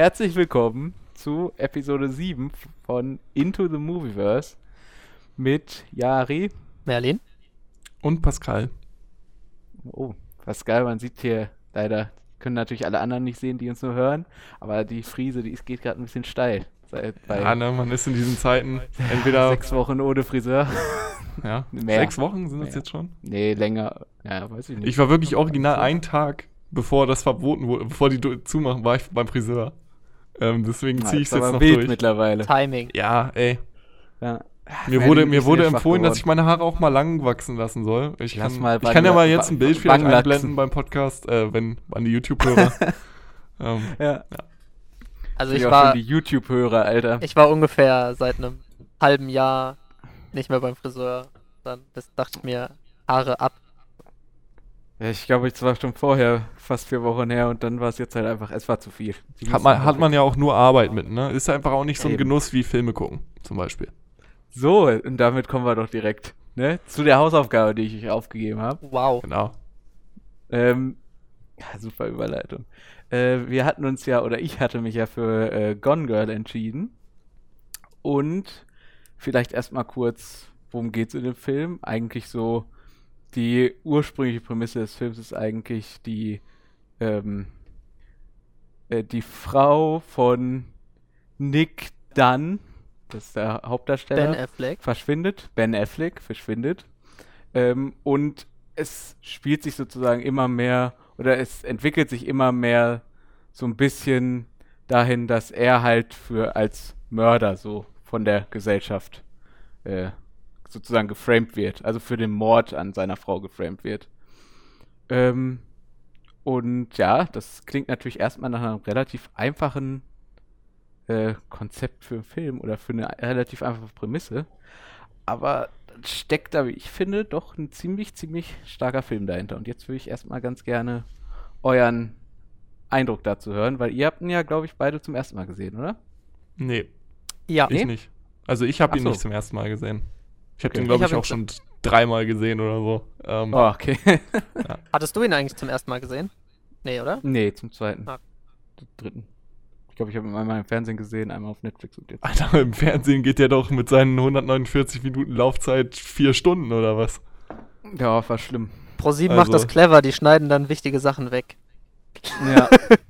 Herzlich willkommen zu Episode 7 von Into the Movieverse mit Yari. Merlin. Und Pascal. Oh, Pascal, man sieht hier leider, können natürlich alle anderen nicht sehen, die uns nur hören, aber die Friese, die geht gerade ein bisschen steil. Seit, ja, ne, man ist in diesen Zeiten entweder. Sechs Wochen ohne Friseur. Ja, Mehr. sechs Wochen sind es jetzt schon? Nee, länger. Ja, weiß ich nicht. Ich war wirklich original einen Tag, bevor das verboten wurde, bevor die zumachen, war ich beim Friseur. Ähm, deswegen ziehe ich es jetzt noch wild durch. mittlerweile. Timing. Ja, ey. Ja. Mir wurde, mir wurde empfohlen, dass ich meine Haare auch mal lang wachsen lassen soll. Ich, kann, ich kann ja mal jetzt ein Bild vielleicht einblenden beim Podcast, äh, wenn an die YouTube-Hörer. ähm, ja. ja. Also ich, ich war die YouTube-Hörer, Alter. Ich war ungefähr seit einem halben Jahr nicht mehr beim Friseur. Dann das dachte ich mir, Haare ab. Ja, ich glaube, ich war schon vorher fast vier Wochen her und dann war es jetzt halt einfach, es war zu viel. hat man, hat man ja auch nur Arbeit mit, ne? Ist einfach auch nicht so ein Eben. Genuss wie Filme gucken, zum Beispiel. So, und damit kommen wir doch direkt ne, zu der Hausaufgabe, die ich euch aufgegeben habe. Wow. Genau. Ähm, ja, super Überleitung. Äh, wir hatten uns ja, oder ich hatte mich ja für äh, Gone Girl entschieden. Und vielleicht erstmal kurz, worum geht es in dem Film? Eigentlich so die ursprüngliche Prämisse des Films ist eigentlich die, ähm, äh, die Frau von Nick Dunn, das ist der Hauptdarsteller, Ben Affleck. verschwindet. Ben Affleck verschwindet. Ähm, und es spielt sich sozusagen immer mehr, oder es entwickelt sich immer mehr so ein bisschen dahin, dass er halt für als Mörder so von der Gesellschaft äh, sozusagen geframed wird, also für den Mord an seiner Frau geframed wird. Ähm, und ja, das klingt natürlich erstmal nach einem relativ einfachen äh, Konzept für einen Film oder für eine relativ einfache Prämisse. Aber steckt da, wie ich finde, doch ein ziemlich, ziemlich starker Film dahinter. Und jetzt würde ich erstmal ganz gerne euren Eindruck dazu hören, weil ihr habt ihn ja, glaube ich, beide zum ersten Mal gesehen, oder? Nee. Ja. Ich nee? nicht. Also ich habe ihn so. nicht zum ersten Mal gesehen. Ich habe okay. den, glaube ich, ich auch schon dreimal gesehen oder so. Ähm, oh, okay. ja. Hattest du ihn eigentlich zum ersten Mal gesehen? Nee, oder? Nee, zum zweiten. Ah. Dritten. Ich glaube, ich habe ihn einmal im Fernsehen gesehen, einmal auf Netflix und jetzt. Alter, im Fernsehen geht der doch mit seinen 149 Minuten Laufzeit vier Stunden oder was? Ja, war schlimm. ProSieben also. macht das clever, die schneiden dann wichtige Sachen weg. Ja.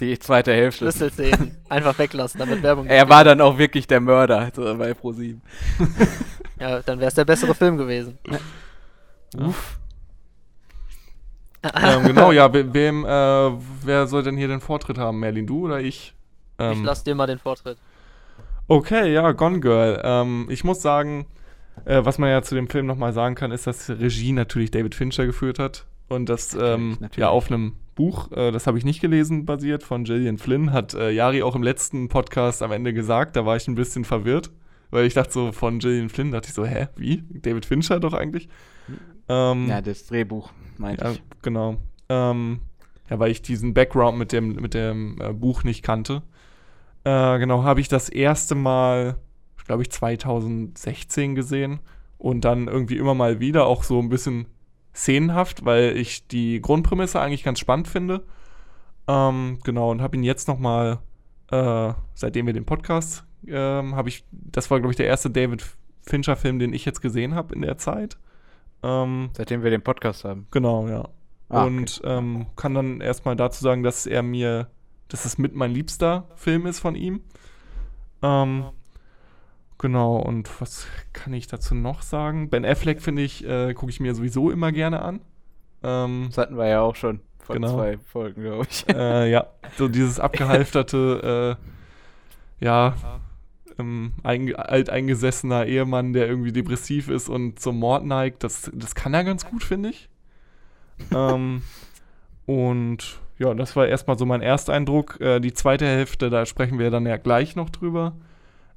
Die zweite Hälfte. Schlüsselszenen einfach weglassen, damit Werbung. Er war dann auch wirklich der Mörder also bei ProSieben. ja, dann wäre es der bessere Film gewesen. Uff. ähm, genau, ja, wem, äh, wer soll denn hier den Vortritt haben? Merlin, du oder ich? Ähm, ich lass dir mal den Vortritt. Okay, ja, Gone Girl. Ähm, ich muss sagen, äh, was man ja zu dem Film nochmal sagen kann, ist, dass Regie natürlich David Fincher geführt hat. Und das ähm, natürlich. ja auf einem Buch, äh, das habe ich nicht gelesen, basiert von Gillian Flynn, hat äh, Yari auch im letzten Podcast am Ende gesagt. Da war ich ein bisschen verwirrt, weil ich dachte so von Gillian Flynn, dachte ich so, hä, wie? David Fincher doch eigentlich? Ähm, ja, das Drehbuch, meinte ja, ich. Genau. Ähm, ja, weil ich diesen Background mit dem, mit dem äh, Buch nicht kannte. Äh, genau, habe ich das erste Mal, glaube ich, 2016 gesehen und dann irgendwie immer mal wieder auch so ein bisschen szenenhaft, weil ich die Grundprämisse eigentlich ganz spannend finde. Ähm, genau, und habe ihn jetzt noch mal, äh, seitdem wir den Podcast ähm, habe ich, das war glaube ich der erste David Fincher-Film, den ich jetzt gesehen habe in der Zeit. Ähm, seitdem wir den Podcast haben. Genau, ja. Ah, und okay. ähm, kann dann erstmal dazu sagen, dass er mir, dass es mit mein liebster Film ist von ihm. Ähm, Genau, und was kann ich dazu noch sagen? Ben Affleck, finde ich, äh, gucke ich mir sowieso immer gerne an. Ähm, das hatten wir ja auch schon vor genau. zwei Folgen, glaube ich. Äh, ja, so dieses abgehalfterte, äh, ja, ähm, ein, alteingesessener Ehemann, der irgendwie depressiv ist und zum Mord neigt, das, das kann er ganz gut, finde ich. ähm, und ja, das war erstmal so mein Ersteindruck. Äh, die zweite Hälfte, da sprechen wir dann ja gleich noch drüber.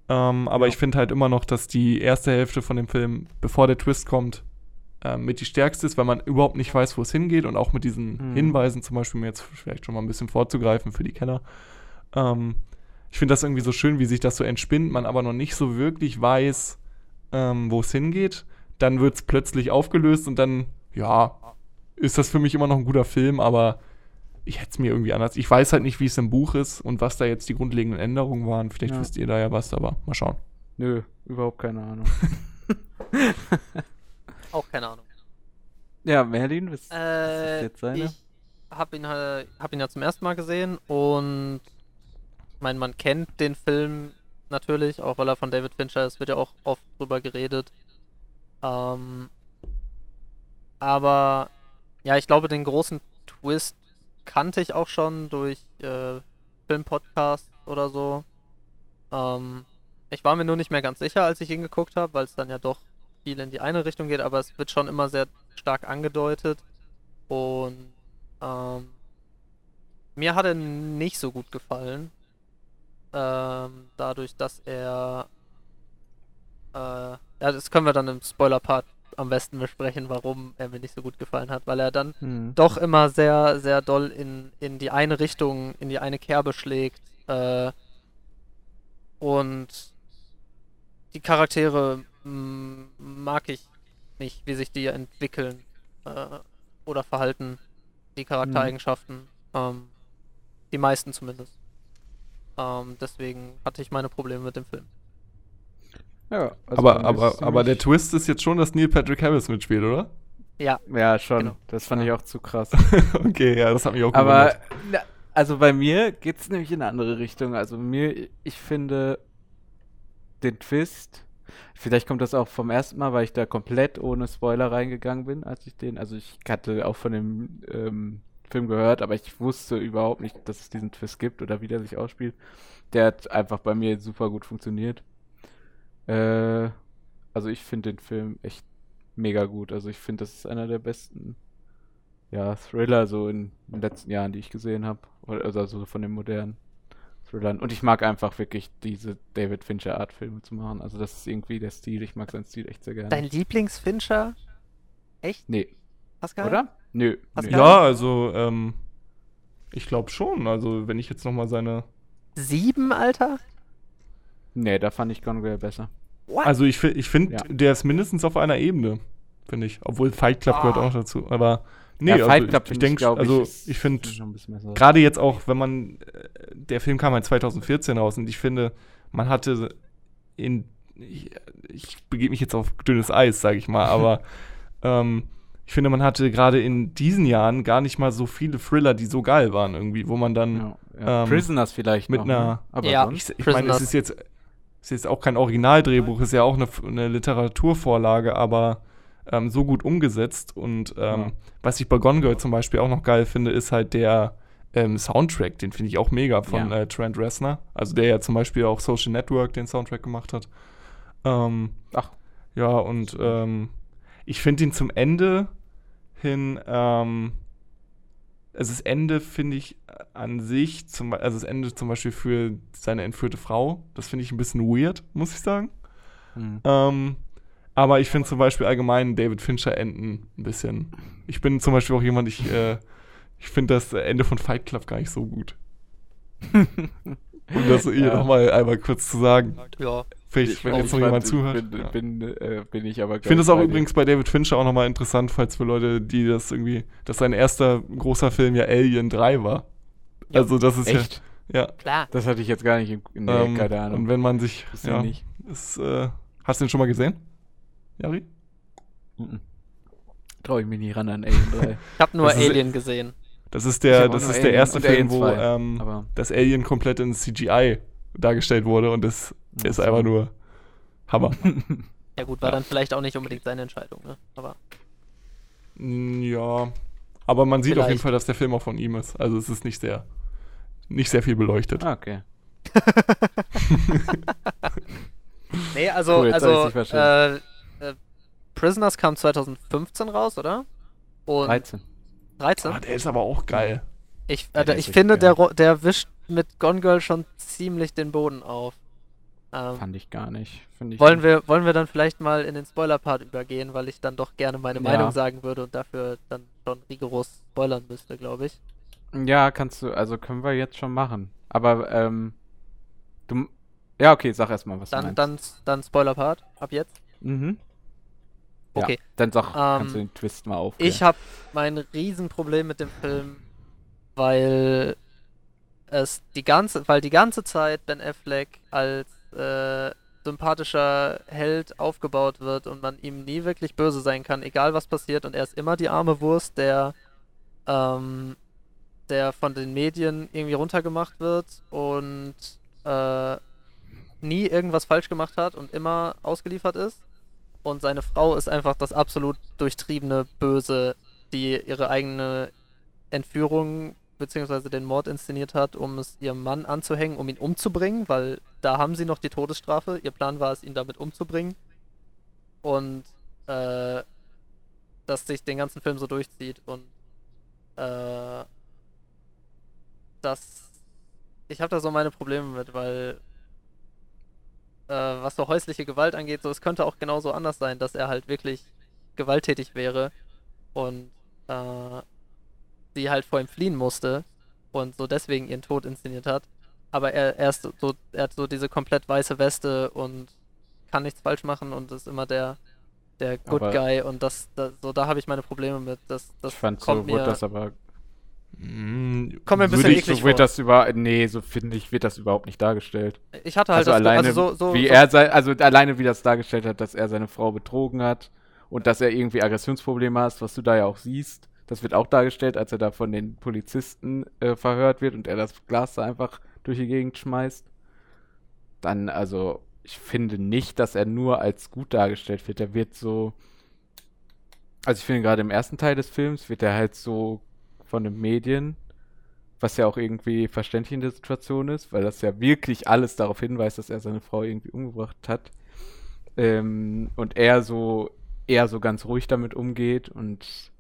Ähm, aber ja. ich finde halt immer noch, dass die erste Hälfte von dem Film, bevor der Twist kommt, äh, mit die stärkste ist, weil man überhaupt nicht weiß, wo es hingeht und auch mit diesen mhm. Hinweisen, zum Beispiel, mir jetzt vielleicht schon mal ein bisschen vorzugreifen für die Kenner. Ähm, ich finde das irgendwie so schön, wie sich das so entspinnt, man aber noch nicht so wirklich weiß, ähm, wo es hingeht. Dann wird es plötzlich aufgelöst und dann, ja, ist das für mich immer noch ein guter Film, aber ich hätte es mir irgendwie anders. Ich weiß halt nicht, wie es im Buch ist und was da jetzt die grundlegenden Änderungen waren. Vielleicht Ja. wisst ihr da ja was, aber mal schauen. Nö, überhaupt keine Ahnung. Auch keine Ahnung. ja, Merlin, was, was Äh, ist jetzt seine? ich habe ihn, halt- hab ihn ja zum ersten Mal gesehen und ich meine, man kennt den Film natürlich, auch weil er von David Fincher ist, wird ja auch oft drüber geredet. Ähm, aber ja, ich glaube, den großen Twist kannte ich auch schon durch äh, Filmpodcasts oder so. Ähm, ich war mir nur nicht mehr ganz sicher, als ich ihn geguckt habe, weil es dann ja doch viel in die eine Richtung geht, aber es wird schon immer sehr stark angedeutet. Und ähm, mir hat er nicht so gut gefallen. Ähm, dadurch, dass er. Äh, ja, das können wir dann im Spoiler-Part am besten besprechen, warum er mir nicht so gut gefallen hat, weil er dann Hm. doch immer sehr, sehr doll in, in die eine Richtung, in die eine Kerbe schlägt. Äh, und die Charaktere mm, mag ich nicht, wie sich die entwickeln äh, oder verhalten, die Charaktereigenschaften. Ähm, die meisten zumindest. Ähm, deswegen hatte ich meine Probleme mit dem Film. Ja, also bei aber aber, aber der Twist ist jetzt schon, dass Neil Patrick Harris mitspielt, oder? Ja, Ja, schon. Genau. Das fand ich auch zu krass. okay, ja, das hat mich auch Aber, gewundert. na, also bei mir geht es nämlich in eine andere Richtung. Also mir, ich finde den Twist, vielleicht kommt das auch vom ersten Mal, weil ich da komplett ohne Spoiler reingegangen bin, als ich den, also ich hatte auch von dem ähm, Film gehört, aber ich wusste überhaupt nicht, dass es diesen Twist gibt oder wie der sich ausspielt. Der hat einfach bei mir super gut funktioniert. Äh, also ich finde den Film echt mega gut. Also ich finde, das ist einer der besten ja, Thriller so in den letzten Jahren, die ich gesehen habe. Also so von den modernen Thrillern. Und ich mag einfach wirklich diese David Fincher Art Filme zu machen. Also das ist irgendwie der Stil. Ich mag seinen Stil echt sehr gerne. dein Lieblingsfincher? Echt, nee, Pascal? oder? Nö. Pascal? nö. Ja, also, ähm, ich glaube schon. Also, wenn ich jetzt nochmal seine. Sieben, Alter? Nee, da fand ich Gone Girl besser. What? Also, ich, ich finde, Ja. der ist mindestens auf einer Ebene, finde ich. Obwohl Fight Club gehört Ah. auch dazu. Aber, nee, ja, also, Fight Club ich, ich denke, also, ist- ich finde, gerade jetzt auch, wenn man, äh, der Film kam halt 2014 raus und ich finde, man hatte in, ich, ich begebe mich jetzt auf dünnes Eis, sage ich mal, aber ähm, ich finde, man hatte gerade in diesen Jahren gar nicht mal so viele Thriller, die so geil waren irgendwie, wo man dann ja, ja. ähm, Prisoners vielleicht mit noch, ne? einer- Aber Ja. sonst? ich, ich meine, es Prisoners. ist jetzt, ist jetzt auch kein Originaldrehbuch, ist ja auch eine, eine Literaturvorlage, aber ähm, so gut umgesetzt. Und ähm, Ja. was ich bei Gone Girl zum Beispiel auch noch geil finde, ist halt der ähm, Soundtrack, den finde ich auch mega von Ja. äh, Trent Reznor. Also der ja zum Beispiel auch Social Network den Soundtrack gemacht hat. Ähm, Ach. Ja, und ähm, ich finde ihn zum Ende hin, ähm, also das Ende finde ich an sich, zum, also das Ende zum Beispiel für seine entführte Frau, das finde ich ein bisschen weird, muss ich sagen. Hm. Ähm, aber ich finde zum Beispiel allgemein David Fincher Enden ein bisschen. Ich bin zum Beispiel auch jemand, ich, äh, ich finde das Ende von Fight Club gar nicht so gut. Um das hier Ja. nochmal einmal kurz zu sagen. Ja. Vielleicht, wenn Ich jetzt noch jemand zuhört. Bin, ja. bin, äh, bin ich aber Ich finde es auch übrigens bei David Fincher auch nochmal interessant, falls für Leute, die das irgendwie, dass sein erster großer Film ja Alien 3 war. Ja. Also das ist Echt? ja, ja. Klar. Das hatte ich jetzt gar nicht im. Nee, ähm, keine Ahnung. Und wenn man sich, ich ja, nicht. ist, äh, hast du den schon mal gesehen? Jari? Mhm. Traue ich mich nicht ran an Alien 3. Ich habe nur Das ist- Alien gesehen. Das ist der, das ist der erste Film, wo 2, ähm, das Alien komplett in CGI dargestellt wurde und das Ach ist so. einfach nur Hammer. Ja gut, war Ja. dann vielleicht auch nicht unbedingt seine Entscheidung, ne? Aber Mm, ja, aber man sieht auf jeden Vielleicht. Fall, dass der Film auch von ihm ist. Also es ist nicht sehr, nicht sehr viel beleuchtet. Ah, okay. Nee, also, Cool, also äh, äh, Prisoners kam 2015 raus, oder? Und 13. 13? Ah, der ist aber auch geil. Ich, äh, der ich ist finde, der, geil. ro- der wischt mit Gone Girl schon ziemlich den Boden auf. Ähm, Fand ich gar nicht. Ich wollen, wir, wollen wir dann vielleicht mal in den Spoiler-Part übergehen, weil ich dann doch gerne meine Ja. Meinung sagen würde und dafür dann schon rigoros spoilern müsste, glaube ich. Ja, kannst du, also können wir jetzt schon machen. Aber, ähm, du, ja, okay, sag erstmal, was du Dann, meinst. dann, dann Spoiler-Part, ab jetzt. Mhm. Ja, Okay. dann sag, kannst du Ähm, den Twist mal aufklären. Ich habe mein Riesenproblem mit dem Film weil es die ganze, weil die ganze Zeit Ben Affleck als äh, sympathischer Held aufgebaut wird und man ihm nie wirklich böse sein kann, egal was passiert. Und er ist immer die arme Wurst, der, ähm, der von den Medien irgendwie runtergemacht wird und äh, nie irgendwas falsch gemacht hat und immer ausgeliefert ist. Und seine Frau ist einfach das absolut durchtriebene Böse, die ihre eigene Entführung beziehungsweise den Mord inszeniert hat, um es ihrem Mann anzuhängen, um ihn umzubringen, weil da haben sie noch die Todesstrafe. Ihr Plan war es, ihn damit umzubringen. Und äh, dass sich den ganzen Film so durchzieht und äh, das ich habe da so meine Probleme mit, weil äh, was so häusliche Gewalt angeht, so es könnte auch genauso anders sein, dass er halt wirklich gewalttätig wäre und äh, sie halt vor ihm fliehen musste und so deswegen ihren Tod inszeniert hat. Aber er, er, ist so, er hat so diese komplett weiße Weste und kann nichts falsch machen und ist immer der, der Good aber Guy und das, das, so da habe ich meine Probleme mit. Das, das ich fand kommt so wurde das aber mm, Kommt mir ein bisschen ich, so wird das über nee, so finde ich, wird das überhaupt nicht dargestellt. Ich hatte halt also das alleine, also so, so, wie so er sei, also alleine wie das dargestellt hat, dass er seine Frau betrogen hat und dass er irgendwie Aggressionsprobleme hat, was du da ja auch siehst. Das wird auch dargestellt, als er da von den Polizisten äh, verhört wird und er das Glas da einfach durch die Gegend schmeißt. Dann, also, ich finde nicht, dass er nur als gut dargestellt wird. Er wird so. Also, ich finde gerade im ersten Teil des Films wird er halt so von den Medien, was ja auch irgendwie verständlich in der Situation ist, weil das ja wirklich alles darauf hinweist, dass er seine Frau irgendwie umgebracht hat. Ähm, und er so eher so ganz ruhig damit umgeht und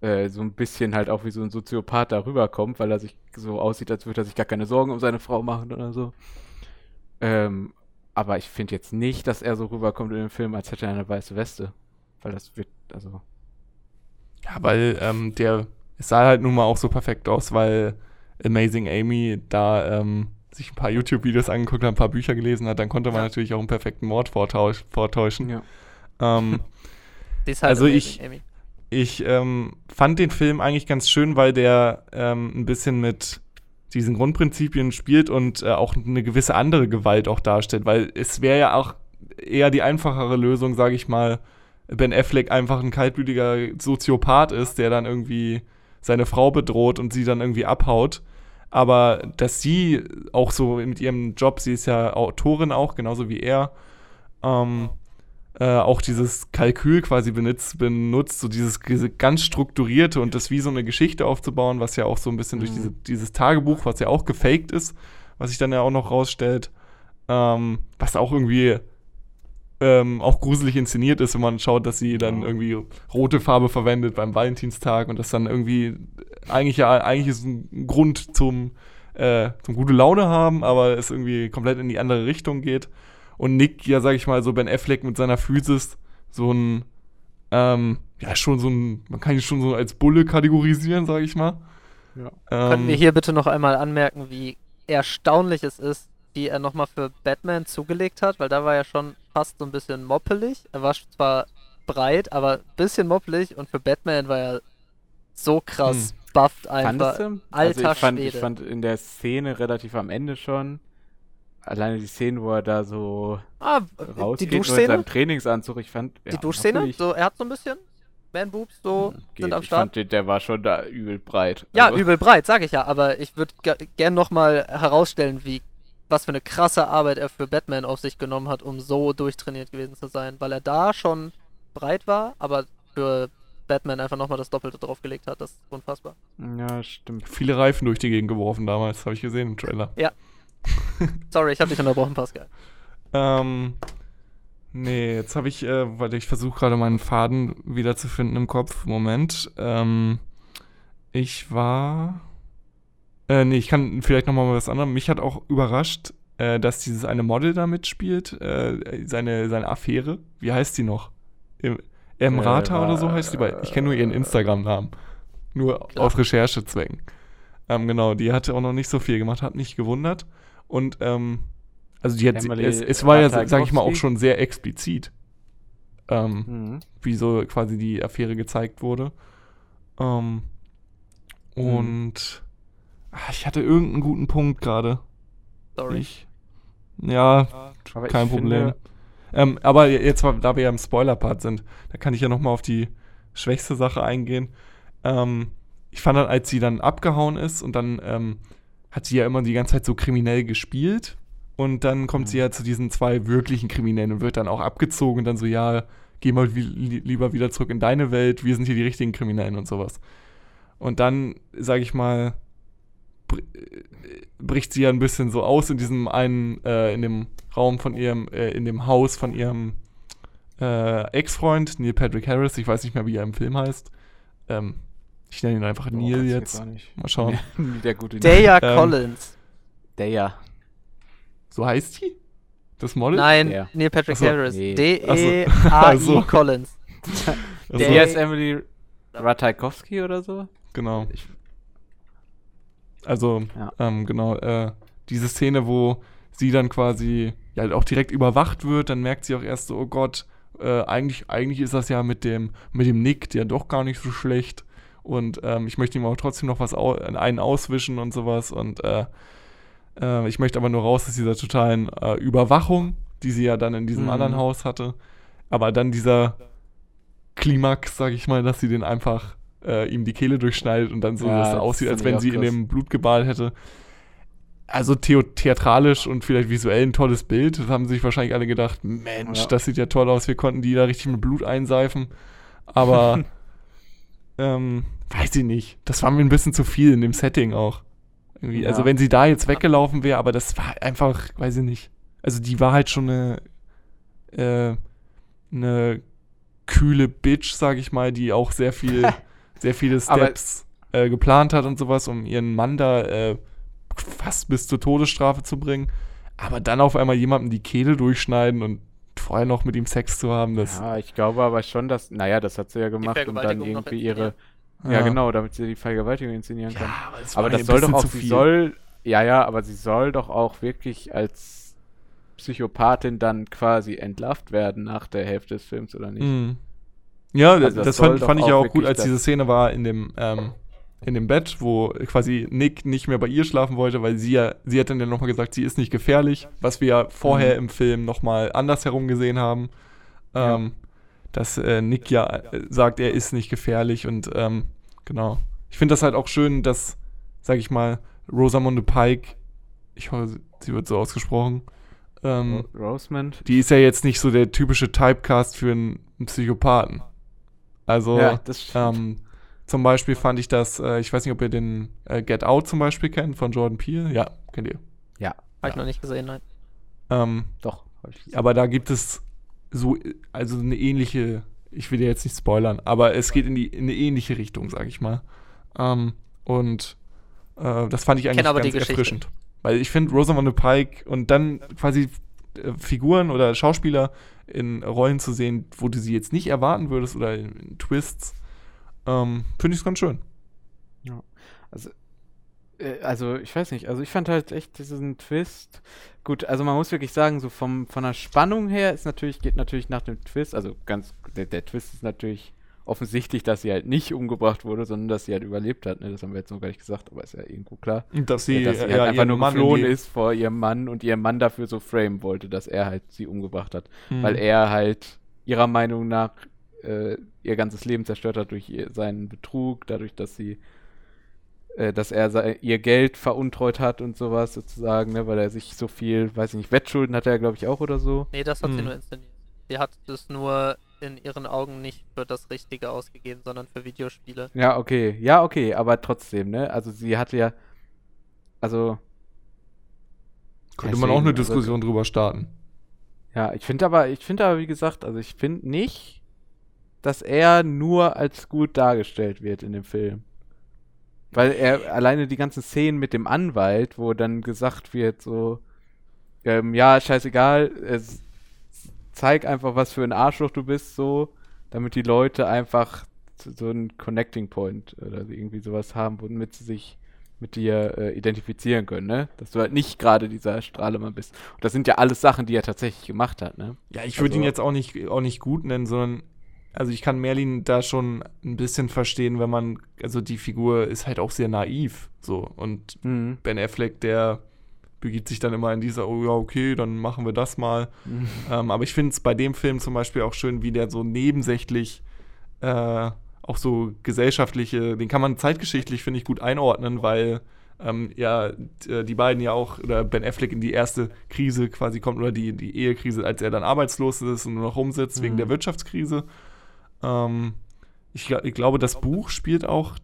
äh, so ein bisschen halt auch wie so ein Soziopath darüber kommt, weil er sich so aussieht, als würde er sich gar keine Sorgen um seine Frau machen oder so. Ähm, aber ich finde jetzt nicht, dass er so rüberkommt in dem Film, als hätte er eine weiße Weste. Weil das wird, also. Ja, weil ähm, der, es sah halt nun mal auch so perfekt aus, weil Amazing Amy da ähm, sich ein paar YouTube-Videos angeguckt hat, ein paar Bücher gelesen hat, dann konnte man ja. natürlich auch einen perfekten Mord vortäuschen. Ja. Ähm, halt also ich, Amy. Ich ähm, fand den Film eigentlich ganz schön, weil der ähm, ein bisschen mit diesen Grundprinzipien spielt und äh, auch eine gewisse andere Gewalt auch darstellt, weil es wäre ja auch eher die einfachere Lösung, sage ich mal, Ben Affleck einfach ein kaltblütiger Soziopath ist, der dann irgendwie seine Frau bedroht und sie dann irgendwie abhaut. Aber dass sie auch so mit ihrem Job, sie ist ja Autorin auch, genauso wie er, ähm, äh, auch dieses Kalkül quasi benutzt, benutzt, so dieses ganz strukturierte und das wie so eine Geschichte aufzubauen, was ja auch so ein bisschen mhm. durch diese, dieses Tagebuch, was ja auch gefaked ist, was sich dann ja auch noch rausstellt, ähm, was auch irgendwie ähm, auch gruselig inszeniert ist, wenn man schaut, dass sie dann irgendwie rote Farbe verwendet beim Valentinstag und das dann irgendwie eigentlich ja eigentlich ist ein Grund zum, äh, zum gute Laune haben, aber es irgendwie komplett in die andere Richtung geht und Nick, ja, sag ich mal, so Ben Affleck mit seiner Physis so ein, ähm, ja, schon so ein, man kann ihn schon so als Bulle kategorisieren, sag ich mal. Ja. Ähm, Können wir hier bitte noch einmal anmerken, wie erstaunlich es ist, wie er nochmal für Batman zugelegt hat, weil da war er schon fast so ein bisschen moppelig. Er war zwar breit, aber ein bisschen moppelig und für Batman war er so krass hm. bufft einfach. Alter also ich fand, Schwede. ich fand in der Szene relativ am Ende schon, alleine die Szenen, wo er da so ah, rausgeht die Duschszene? in seinem Trainingsanzug, ich fand die ja, Duschszene, so er hat so ein bisschen Man Boobs so Geht. sind am Start. Ich fand, der war schon da übel breit. Ja, also. übel breit, sag ich ja, aber ich würde gern nochmal herausstellen, wie was für eine krasse Arbeit er für Batman auf sich genommen hat, um so durchtrainiert gewesen zu sein, weil er da schon breit war, aber für Batman einfach nochmal das Doppelte draufgelegt hat. Das ist unfassbar. Ja, stimmt. Viele Reifen durch die Gegend geworfen damals, habe ich gesehen im Trailer. Ja, Sorry, ich habe dich unterbrochen, Pascal. Ähm, nee, jetzt habe ich, äh, weil ich versuche gerade meinen Faden wiederzufinden im Kopf. Moment. Ähm, ich war. Äh, nee, ich kann vielleicht nochmal was anderes. Mich hat auch überrascht, äh, dass dieses eine Model da mitspielt. Äh, seine, seine Affäre. Wie heißt sie noch? Im, Emrata äh, oder so heißt sie, weil ich kenne nur ihren Instagram-Namen. Nur Klar. auf Recherchezwecken. Ähm, genau, die hatte auch noch nicht so viel gemacht, hat mich gewundert. Und ähm, also die hat, es, es war ja, sag ich mal, auch schon sehr explizit, ähm, mhm. wie so quasi die Affäre gezeigt wurde. Ähm, Und ah, ich hatte irgendeinen guten Punkt gerade. Sorry. Ich. Ja, Aber kein Problem. Ähm, aber jetzt, da wir ja im Spoiler-Part sind, da kann ich ja noch mal auf die schwächste Sache eingehen. Ähm, ich fand dann, als sie dann abgehauen ist und dann ähm, hat sie ja immer die ganze Zeit so kriminell gespielt und dann kommt sie ja zu diesen zwei wirklichen Kriminellen und wird dann auch abgezogen und dann so, ja, geh mal wie, li lieber wieder zurück in deine Welt, wir sind hier die richtigen Kriminellen und sowas. Und dann, sage ich mal, br äh, bricht sie ja ein bisschen so aus in diesem einen, äh, in dem Raum von ihrem, äh, in dem Haus von ihrem äh, Ex-Freund, Neil Patrick Harris, ich weiß nicht mehr, wie er im Film heißt. Ähm, ich nenne ihn einfach Oh, Neil ich jetzt. Mal schauen. Der gute Daya Ähm, Collins. Daya. So heißt die? Das Model? Nein, der. Neil Patrick Ach so, Harris. nee. D-E-A-I so. Collins. Also, der- ist Emily Ratajkowski oder so? genau. Also, Ja. ähm, genau, äh, diese Szene, wo sie dann quasi ja halt auch direkt überwacht wird, dann merkt sie auch erst so, oh Gott, äh, eigentlich, eigentlich ist das ja mit dem, mit dem Nick ja doch gar nicht so schlecht. Und ähm, ich möchte ihm auch trotzdem noch was au einen auswischen und sowas. Und äh, äh, ich möchte aber nur raus aus dieser totalen äh, Überwachung, die sie ja dann in diesem Mhm. anderen Haus hatte. Aber dann dieser Klimax, sag ich mal, dass sie den einfach äh, ihm die Kehle durchschneidet und dann so, Ja, das aussieht, als wenn sie in dem Blutgebal hätte. Also theo theatralisch und vielleicht visuell ein tolles Bild. Das haben sich wahrscheinlich alle gedacht, Mensch, Ja. das sieht ja toll aus, wir konnten die da richtig mit Blut einseifen. Aber ähm, weiß ich nicht. Das war mir ein bisschen zu viel in dem Setting auch. Irgendwie. Also Ja. wenn sie da jetzt weggelaufen wäre, aber das war einfach, weiß ich nicht. Also die war halt schon eine, äh, eine kühle Bitch, sag ich mal, die auch sehr viel, sehr viele Steps äh, geplant hat und sowas, um ihren Mann da äh, fast bis zur Todesstrafe zu bringen. Aber dann auf einmal jemandem die Kehle durchschneiden und vorher noch mit ihm Sex zu haben, das. ja, ich glaube aber schon, dass, naja, das hat sie ja gemacht, um dann irgendwie ihre, inszenieren. ja, genau, damit sie die Vergewaltigung inszenieren kann. aber das, aber das soll ein doch bisschen auch, sie soll, ja, ja, aber sie soll doch auch wirklich als Psychopathin dann quasi entlarvt werden nach der Hälfte des Films, oder nicht? Mhm. Ja, Also das, das fand, fand ich auch ja auch gut, als diese Szene war in dem, ähm, in dem Bett, wo quasi Nick nicht mehr bei ihr schlafen wollte, weil sie ja, sie hat dann ja nochmal gesagt, sie ist nicht gefährlich, was wir ja vorher Mhm. im Film nochmal andersherum gesehen haben. Ja. Ähm, Dass äh, Nick ja äh, sagt, er ist nicht gefährlich und ähm, genau. Ich finde das halt auch schön, dass, sag ich mal, Rosamunde Pike, ich hoffe, sie wird so ausgesprochen, ähm, Ro- Rosemond? die ist ja jetzt nicht so der typische Typecast für einen, einen Psychopathen. Also, Ja, das stimmt. ähm, zum Beispiel fand ich das, äh, ich weiß nicht, ob ihr den äh, Get Out zum Beispiel kennt von Jordan Peele. Ja, kennt ihr. Ja, Habe ich noch nicht gesehen, nein. Ähm, doch. ich aber da gibt es so, also eine ähnliche, ich will dir jetzt nicht spoilern, aber es geht in, die, in eine ähnliche Richtung, sag ich mal. Ähm, und äh, das fand ich eigentlich aber ganz erfrischend. Weil ich finde, Rosamund Pike und dann quasi äh, Figuren oder Schauspieler in Rollen zu sehen, wo du sie jetzt nicht erwarten würdest oder in, in Twists, ähm, finde ich es ganz schön. Also, äh, also ich weiß nicht, also ich fand halt echt diesen Twist. Gut, also man muss wirklich sagen, so vom, von der Spannung her ist natürlich, geht natürlich nach dem Twist, also ganz, der, der Twist ist natürlich offensichtlich, dass sie halt nicht umgebracht wurde, sondern dass sie halt überlebt hat. Ne? Das haben wir jetzt noch gar nicht gesagt, aber ist ja irgendwo klar. Dass Ja, sie, dass sie halt ja, einfach nur Mann geflohen ist vor ihrem Mann und ihr Mann dafür so framen wollte, dass er halt sie umgebracht hat. Mhm. Weil er halt ihrer Meinung nach äh, ihr ganzes Leben zerstört hat durch ihr, seinen Betrug, dadurch, dass sie äh, dass er sei, ihr Geld veruntreut hat und sowas sozusagen, ne, weil er sich so viel, weiß ich nicht, Wettschulden hatte er, glaube ich, auch oder so. Nee, das hat sie Hm. nur inszeniert. Sie hat es nur in ihren Augen nicht für das Richtige ausgegeben, sondern für Videospiele. Ja, okay. Ja, okay, aber trotzdem, ne? Also sie hatte ja also Könnte man auch eine also- Diskussion drüber starten. Ja, ich finde aber, ich finde aber, wie gesagt, also ich finde nicht, dass er nur als gut dargestellt wird in dem Film. Weil er alleine die ganzen Szenen mit dem Anwalt, wo dann gesagt wird, so, ähm, ja, scheißegal, es, zeig einfach, was für ein Arschloch du bist, so, damit die Leute einfach so so einen Connecting Point oder irgendwie sowas haben, womit sie sich mit dir äh, identifizieren können, ne? Dass du halt nicht gerade dieser Strahlemann bist. Und das sind ja alles Sachen, die er tatsächlich gemacht hat, ne? Ja, ich würde Also- ihn jetzt auch nicht, auch nicht gut nennen, sondern also ich kann Merlin da schon ein bisschen verstehen, wenn man, also die Figur ist halt auch sehr naiv, so. Und Mhm. Ben Affleck, der begibt sich dann immer in dieser, oh ja, okay, dann machen wir das mal. Mhm. Ähm, aber ich finde es bei dem Film zum Beispiel auch schön, wie der so nebensächlich äh, auch so gesellschaftliche, den kann man zeitgeschichtlich, finde ich, gut einordnen, weil ähm, ja äh, die beiden ja auch, oder Ben Affleck in die erste Krise quasi kommt, oder die, die Ehekrise, als er dann arbeitslos ist und nur noch rumsitzt wegen Mhm. der Wirtschaftskrise. Ähm, ich, ich glaube, das Buch spielt auch,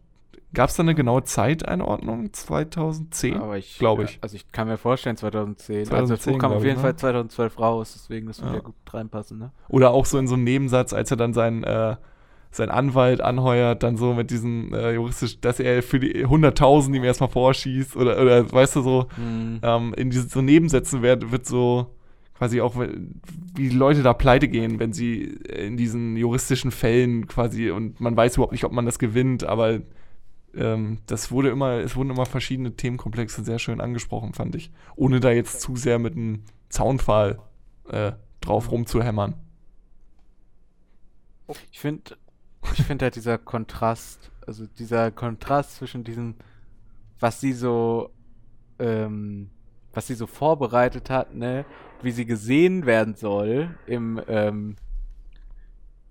gab es da eine genaue Zeiteinordnung? 2010? Aber ich Glaube ich. Also ich kann mir vorstellen 2010. also 2010, das Buch kam auf ich, jeden ne? Fall 2012 raus, deswegen das würde Ja. ja gut reinpassen, ne? Oder auch so in so einem Nebensatz, als er dann seinen, äh, seinen Anwalt anheuert, dann so mit diesem äh, juristisch, dass er für die 100.000 ihm erstmal vorschießt oder, oder weißt du so, Mhm. ähm, in diesen so Nebensätzen wird, wird so quasi auch, wie die Leute da pleite gehen, wenn sie in diesen juristischen Fällen quasi und man weiß überhaupt nicht, ob man das gewinnt, aber ähm, das wurde immer, es wurden immer verschiedene Themenkomplexe sehr schön angesprochen, fand ich. Ohne da jetzt zu sehr mit einem Zaunpfahl äh, drauf rumzuhämmern. Ich finde ich finde halt dieser Kontrast, also dieser Kontrast zwischen diesem, was sie so, ähm, was sie so vorbereitet hat, ne, wie sie gesehen werden soll im, ähm,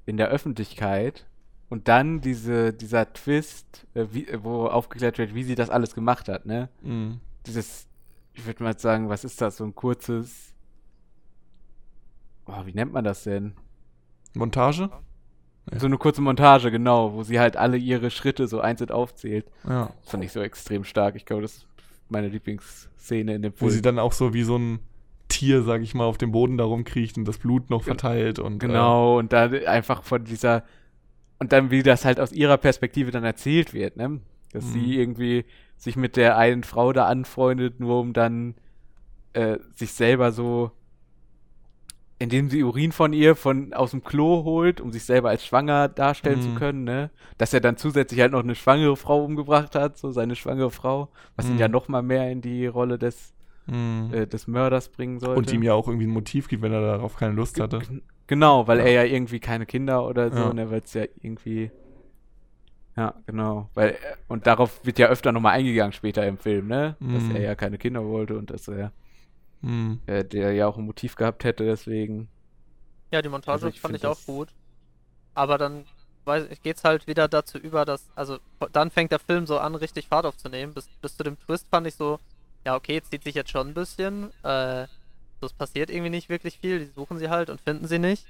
in der Öffentlichkeit und dann diese, dieser Twist, äh, wie, wo aufgeklärt wird, wie sie das alles gemacht hat, ne? Mhm. Dieses, ich würde mal sagen, was ist das, so ein kurzes, oh, wie nennt man das denn? Montage? So eine kurze Montage, genau, wo sie halt alle ihre Schritte so einzeln aufzählt. Ja. Das fand ich so extrem stark. Ich glaube, das ist meine Lieblingsszene in dem Wo sie Film. dann auch so wie so ein Tier, sag ich mal, auf dem Boden darum kriecht und das Blut noch verteilt und äh, Genau, und dann einfach von dieser. Und dann, wie das halt aus ihrer Perspektive dann erzählt wird, ne? Dass Mhm. sie irgendwie sich mit der einen Frau da anfreundet, nur um dann äh, sich selber so. Indem sie Urin von ihr von aus dem Klo holt, um sich selber als schwanger darstellen zu Mhm. können, ne? Dass er dann zusätzlich halt noch eine schwangere Frau umgebracht hat, so seine schwangere Frau, was ihn Mhm. ja noch mal mehr in die Rolle des, Mhm. äh, des Mörders bringen sollte. und ihm ja auch irgendwie ein Motiv gibt, wenn er darauf keine Lust hatte. G- Genau, weil Ja. er ja irgendwie keine Kinder oder so, Ja. ne, weil es ja irgendwie. Ja, genau. Weil, äh, und darauf wird ja öfter nochmal eingegangen später im Film, ne? Dass Mhm. er ja keine Kinder wollte und dass er Mhm. äh, der ja auch ein Motiv gehabt hätte, deswegen. Ja, die Montage Also ich fand ich auch gut. Aber dann weiß ich, geht's halt wieder dazu über, dass, also dann fängt der Film so an, richtig Fahrt aufzunehmen. Bis, bis zu dem Twist fand ich so, ja, okay, zieht sich jetzt schon ein bisschen. Äh, so, es passiert irgendwie nicht wirklich viel. Die suchen sie halt und finden sie nicht.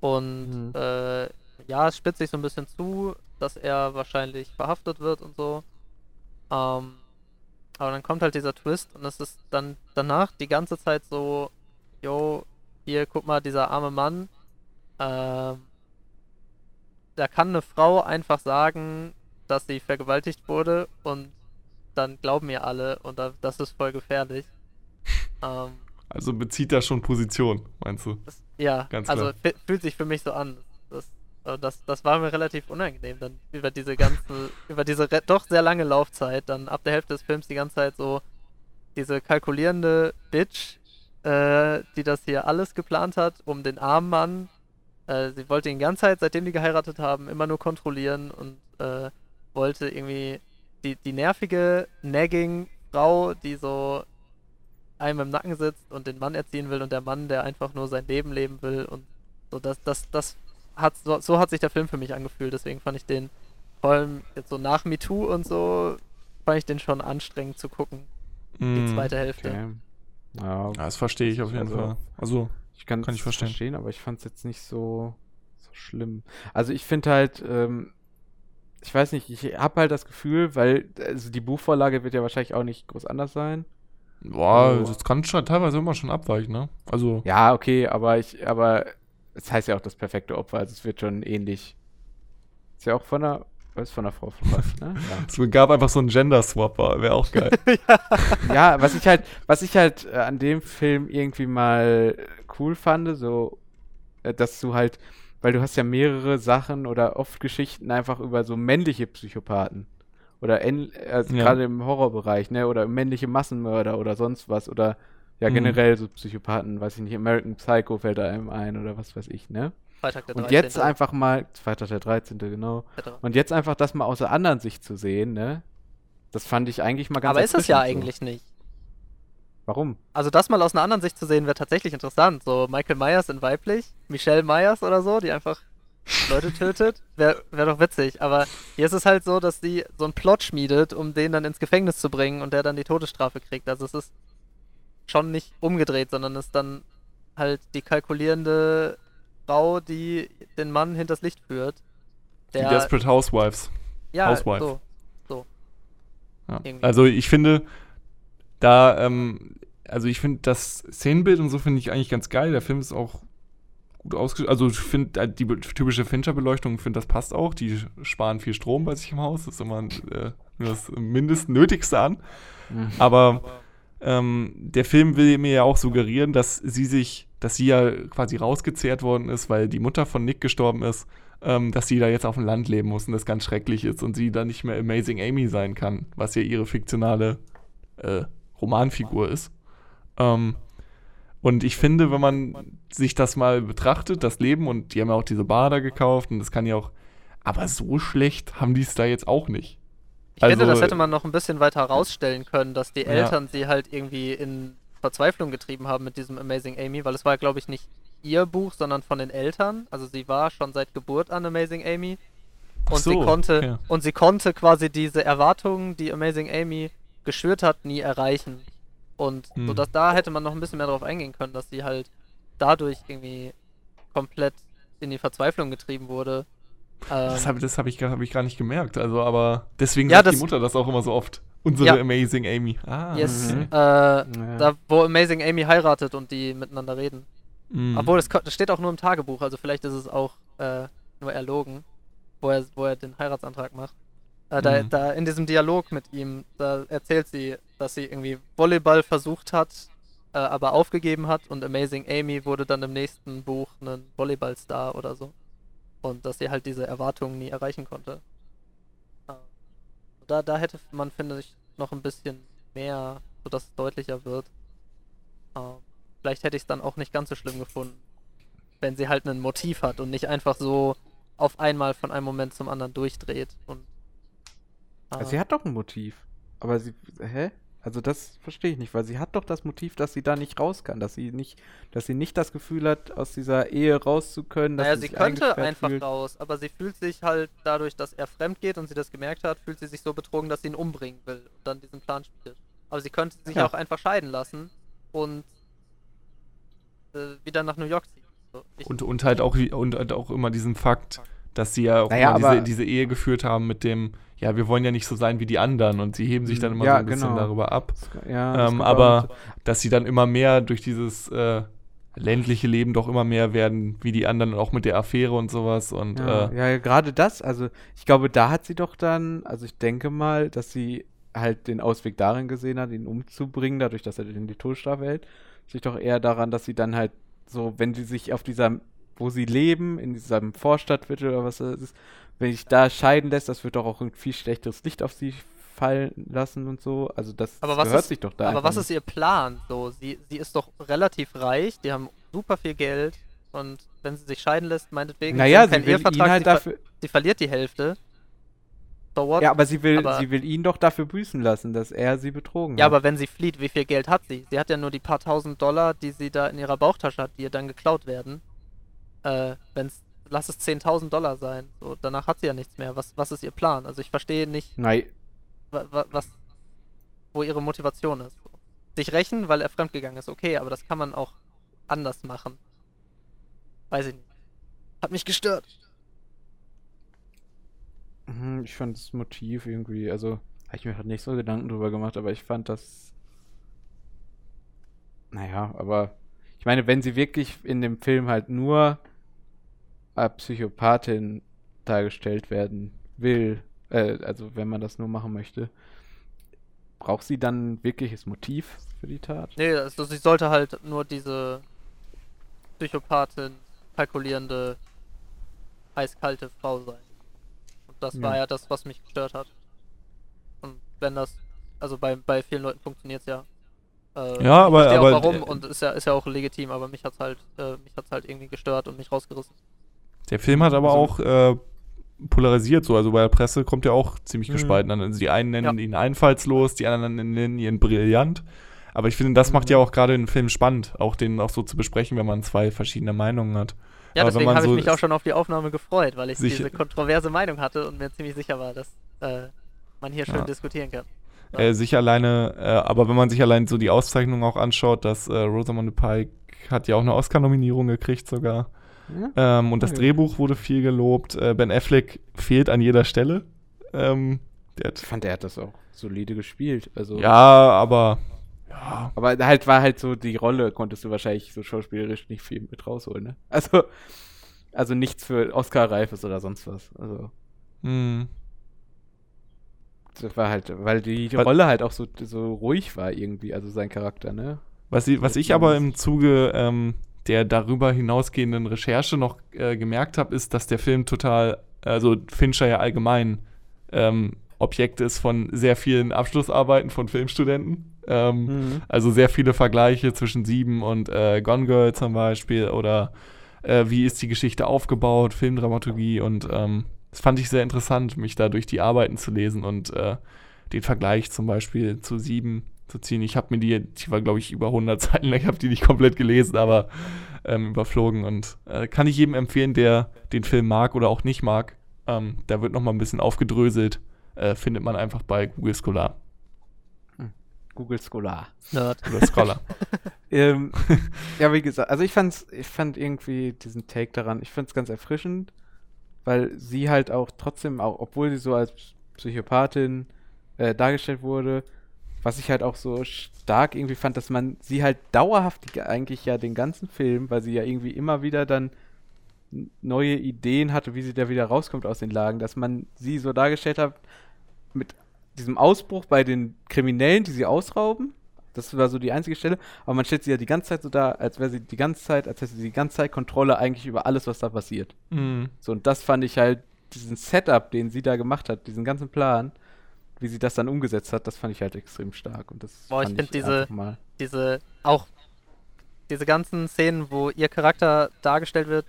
Und Mhm. äh, ja, es spitzt sich so ein bisschen zu, dass er wahrscheinlich verhaftet wird und so. Ähm, aber dann kommt halt dieser Twist und es ist dann danach die ganze Zeit so, yo, hier, guck mal, dieser arme Mann, ähm, da kann eine Frau einfach sagen, dass sie vergewaltigt wurde und dann glauben ihr alle und da, das ist voll gefährlich. ähm, Also bezieht da schon Position, meinst du? das, ja, Ganz also klar. fü- fühlt sich für mich so an. Das, äh, das, das war mir relativ unangenehm, dann über diese ganze, über diese doch sehr lange Laufzeit, dann ab der Hälfte des Films die ganze Zeit so diese kalkulierende Bitch, äh, die das hier alles geplant hat, um den armen Mann. Äh, sie wollte ihn die ganze Zeit, seitdem die geheiratet haben, immer nur kontrollieren und äh, wollte irgendwie die, die nervige Nagging-Frau, die so einem im Nacken sitzt und den Mann erziehen will und der Mann, der einfach nur sein Leben leben will und so das, das, das hat so, so hat sich der Film für mich angefühlt, deswegen fand ich den vor allem jetzt so nach MeToo und so fand ich den schon anstrengend zu gucken, die Mhm. zweite Hälfte. Okay. Ja, Ja, das verstehe ich auf jeden Also- Fall. Also, ich kann, Kann ich verstehen. verstehen, aber ich fand es jetzt nicht so, so schlimm. Also ich finde halt, ähm, ich weiß nicht, ich habe halt das Gefühl, weil also die Buchvorlage wird ja wahrscheinlich auch nicht groß anders sein. boah, Also- das kann schon teilweise immer schon abweichen, ne? Also, Ja, okay, aber ich, aber es heißt ja auch das perfekte Opfer, also es wird schon ähnlich. Ist ja auch von einer, was von einer Frau verfasst, ne? es gab einfach so einen Gender-Swap, wäre auch geil. Ja. ja, was ich halt, was ich halt äh, an dem Film irgendwie mal cool fand, so, äh, dass du halt, weil du hast ja mehrere Sachen oder oft Geschichten einfach über so männliche Psychopathen. Oder also Ja. gerade im Horrorbereich, ne? Oder männliche Massenmörder oder sonst was. Oder ja, Mhm. generell so Psychopathen, weiß ich nicht, American Psycho fällt da einem ein oder was weiß ich, ne? Freitag der Und jetzt einfach mal, Freitag der 13. genau. Und jetzt einfach das mal aus der anderen Sicht zu sehen, ne? Das fand ich eigentlich mal ganz Aber ist es ja eigentlich nicht. Warum? Also das mal aus einer anderen Sicht zu sehen, wäre tatsächlich interessant. So Michael Myers in weiblich, Michelle Myers oder so, die einfach Leute tötet, wäre wär doch witzig. Aber hier ist es halt so, dass die so einen Plot schmiedet, um den dann ins Gefängnis zu bringen und der dann die Todesstrafe kriegt. Also es ist schon nicht umgedreht, sondern es ist dann halt die kalkulierende Frau, die den Mann hinters Licht führt. Die Desperate Housewives. ja, Housewife. so. Ja. Irgendwie. Also ich finde, da, ähm, also ich finde das Szenenbild und so finde ich eigentlich ganz geil. Der Film ist auch gut ausgestattet. Also ich finde äh, die typische Fincher-Beleuchtung, finde das passt auch. Die sparen viel Strom bei sich im Haus. Das ist immer äh, das Mindestnötigste an. Mhm. Aber ähm, der Film will mir ja auch suggerieren, dass sie sich, dass sie ja quasi rausgezehrt worden ist, weil die Mutter von Nick gestorben ist, ähm, dass sie da jetzt auf dem Land leben muss und das ganz schrecklich ist und sie dann nicht mehr Amazing Amy sein kann, was ja ihre fiktionale äh, Romanfigur ist. Ähm, und ich finde, wenn man sich das mal betrachtet, das Leben, und die haben ja auch diese Bar da gekauft und das kann ja auch, aber so schlecht haben die es da jetzt auch nicht. Ich finde, Also- das hätte man noch ein bisschen weiter herausstellen können, dass die Ja. Eltern sie halt irgendwie in Verzweiflung getrieben haben mit diesem Amazing Amy, weil es war, glaube ich, nicht ihr Buch, sondern von den Eltern. Also sie war schon seit Geburt an Amazing Amy. Und sie so, konnte ja. und sie konnte quasi diese Erwartungen, die Amazing Amy geschürt hat, nie erreichen. Und Hm. so dass da hätte man noch ein bisschen mehr drauf eingehen können, dass sie halt dadurch irgendwie komplett in die Verzweiflung getrieben wurde. Das Ähm, habe das hab ich, gar- hab ich gar nicht gemerkt. Also, aber deswegen Ja, sagt das- die Mutter das auch immer so oft. Unsere Ja. Amazing Amy. Ah, yes, Mhm. äh, Ja. da wo Amazing Amy heiratet und die miteinander reden. Mhm. Obwohl, das, das steht auch nur im Tagebuch, also vielleicht ist es auch äh, nur erlogen, wo er, wo er den Heiratsantrag macht. Äh, da, Mhm. da in diesem Dialog mit ihm, da erzählt sie, dass sie irgendwie Volleyball versucht hat, äh, aber aufgegeben hat und Amazing Amy wurde dann im nächsten Buch ein Volleyballstar oder so. Und dass sie halt diese Erwartungen nie erreichen konnte. Äh, da, da hätte man, finde ich, noch ein bisschen mehr, sodass es deutlicher wird. Äh, vielleicht hätte ich es dann auch nicht ganz so schlimm gefunden, wenn sie halt ein Motiv hat und nicht einfach so auf einmal von einem Moment zum anderen durchdreht. Und, Also sie hat doch ein Motiv. Aber sie, hä? Also das verstehe ich nicht, weil sie hat doch das Motiv, dass sie da nicht raus kann, dass sie nicht, dass sie nicht das Gefühl hat, aus dieser Ehe raus zu können. Naja, sie sie könnte einfach fühlt. raus, aber sie fühlt sich halt dadurch, dass er fremd geht und sie das gemerkt hat, fühlt sie sich so betrogen, dass sie ihn umbringen will und dann diesen Plan spielt. Aber sie könnte sich Ja. auch einfach scheiden lassen und äh, wieder nach New York ziehen. So, und, und, halt auch, wie- und halt auch immer diesen Fakt, dass sie ja auch Naja, diese, diese Ehe geführt haben mit dem, ja, wir wollen ja nicht so sein wie die anderen und sie heben sich dann immer Ja, so ein bisschen genau. darüber ab. Ja, Ähm, aber dass sie dann immer mehr durch dieses äh, ländliche Leben doch immer mehr werden wie die anderen, auch mit der Affäre und sowas. Und Ja, äh, ja, gerade das, also ich glaube, da hat sie doch dann, also ich denke mal, dass sie halt den Ausweg darin gesehen hat, ihn umzubringen, dadurch, dass er in die Todesstrafe hält, sich doch eher daran, dass sie dann halt so, wenn sie sich auf dieser, wo sie leben, in diesem Vorstadtviertel oder was das ist, wenn sich da scheiden lässt, das wird doch auch ein viel schlechteres Licht auf sie fallen lassen und so. Also das, Aber gehört ist- sich doch da aber was ist ihr Plan? So, sie, sie ist doch relativ reich, die haben super viel Geld und wenn sie sich scheiden lässt, meinetwegen. Naja, sie keinen will ihn halt sie, ver dafür, sie verliert die Hälfte. So ja, aber sie will, aber- sie will ihn doch dafür büßen lassen, dass er sie betrogen Ja, hat. aber wenn sie flieht, wie viel Geld hat sie? Sie hat ja nur die paar tausend Dollar, die sie da in ihrer Bauchtasche hat, die ihr dann geklaut werden. Äh, wenn's, lass es 10.000 Dollar sein. So, danach hat sie ja nichts mehr. Was, was ist ihr Plan? Also ich verstehe nicht, Nein, wa, wa, was, wo ihre Motivation ist. Sich rächen, weil er fremdgegangen ist, okay, aber das kann man auch anders machen. Weiß ich nicht. Hat mich gestört. Mhm, Ich fand das Motiv irgendwie, also habe ich mir halt nicht so Gedanken drüber gemacht, aber ich fand das. Naja, aber ich meine, wenn sie wirklich in dem Film halt nur als Psychopathin dargestellt werden will, äh, also wenn man das nur machen möchte, braucht sie dann ein wirkliches Motiv für die Tat? Nee, also sie sollte halt nur diese Psychopathin, kalkulierende, eiskalte Frau sein. Und das war Ja. ja das, was mich gestört hat. Und wenn das, also bei, bei vielen Leuten funktioniert es ja. Äh, Ja, aber- aber auch warum d- und ist ja, ist ja auch legitim, aber mich hat's halt, äh, mich hat's halt irgendwie gestört und mich rausgerissen. Der Film hat aber Also- auch äh, polarisiert so. Also bei der Presse kommt er auch ziemlich Mhm. gespalten an. Also die einen nennen Ja. ihn einfallslos, die anderen nennen ihn brillant. Aber ich finde, das macht Mhm. ja auch gerade den Film spannend, auch den auch so zu besprechen, wenn man zwei verschiedene Meinungen hat. Ja, Aber deswegen habe so ich mich auch schon auf die Aufnahme gefreut, weil ich diese kontroverse Meinung hatte und mir ziemlich sicher war, dass äh, man hier schön Ja. diskutieren kann. Ja. Äh, sich alleine, äh, aber wenn man sich allein so die Auszeichnung auch anschaut, dass äh, Rosamund Pike hat ja auch eine Oscar-Nominierung gekriegt sogar. Ja? Ähm, und das. Drehbuch wurde viel gelobt. Äh, ben Affleck fehlt an jeder Stelle. Ähm, der hat, Ich fand, er hat das auch solide gespielt. Also, ja, aber ja, Aber halt war halt so die Rolle, konntest du wahrscheinlich so schauspielerisch nicht viel mit rausholen, ne? Also, also nichts für Oscar-Reifes oder sonst was. Also, hm. War halt, weil die Was- Rolle halt auch so, so ruhig war irgendwie, also sein Charakter, ne? Was, ich- was ich aber im Zuge ähm, der darüber hinausgehenden Recherche noch äh, gemerkt habe, ist, dass der Film total, also Fincher ja allgemein ähm, Objekt ist von sehr vielen Abschlussarbeiten von Filmstudenten. Ähm, Also sehr viele Vergleiche zwischen Sieben und äh, Gone Girl zum Beispiel oder äh, wie ist die Geschichte aufgebaut, Filmdramaturgie und ähm, das fand ich sehr interessant, mich da durch die Arbeiten zu lesen und äh, den Vergleich zum Beispiel zu Sieben zu ziehen. Ich habe mir die, die war glaube ich über 100 Seiten lang, ich habe die nicht komplett gelesen, aber ähm, überflogen und äh, kann ich jedem empfehlen, der den Film mag oder auch nicht mag. Ähm, da wird noch mal ein bisschen aufgedröselt, äh, findet man einfach bei Google Scholar Google Scholar. Nerd. oder Scholar. Ähm, ja, wie gesagt, also ich fand's, ich fand irgendwie diesen Take daran, ich fand's ganz erfrischend, weil sie halt auch trotzdem, auch obwohl sie so als Psychopathin äh, dargestellt wurde, was ich halt auch so stark irgendwie fand, dass man sie halt dauerhaft eigentlich ja den ganzen Film, weil sie ja irgendwie immer wieder dann neue Ideen hatte, wie sie da wieder rauskommt aus den Lagen, dass man sie so dargestellt hat mit diesem Ausbruch bei den Kriminellen, die sie ausrauben. Das war so die einzige Stelle. Aber man stellt sie ja die ganze Zeit so da, als wäre sie die ganze Zeit, als hätte sie die ganze Zeit Kontrolle eigentlich über alles, was da passiert. Mhm. So, und das fand ich halt, diesen Setup, den sie da gemacht hat, diesen ganzen Plan, wie sie das dann umgesetzt hat, das fand ich halt extrem stark. Und das Boah, ich fand find diese- einfach mal. Diese, auch diese ganzen Szenen, wo ihr Charakter dargestellt wird,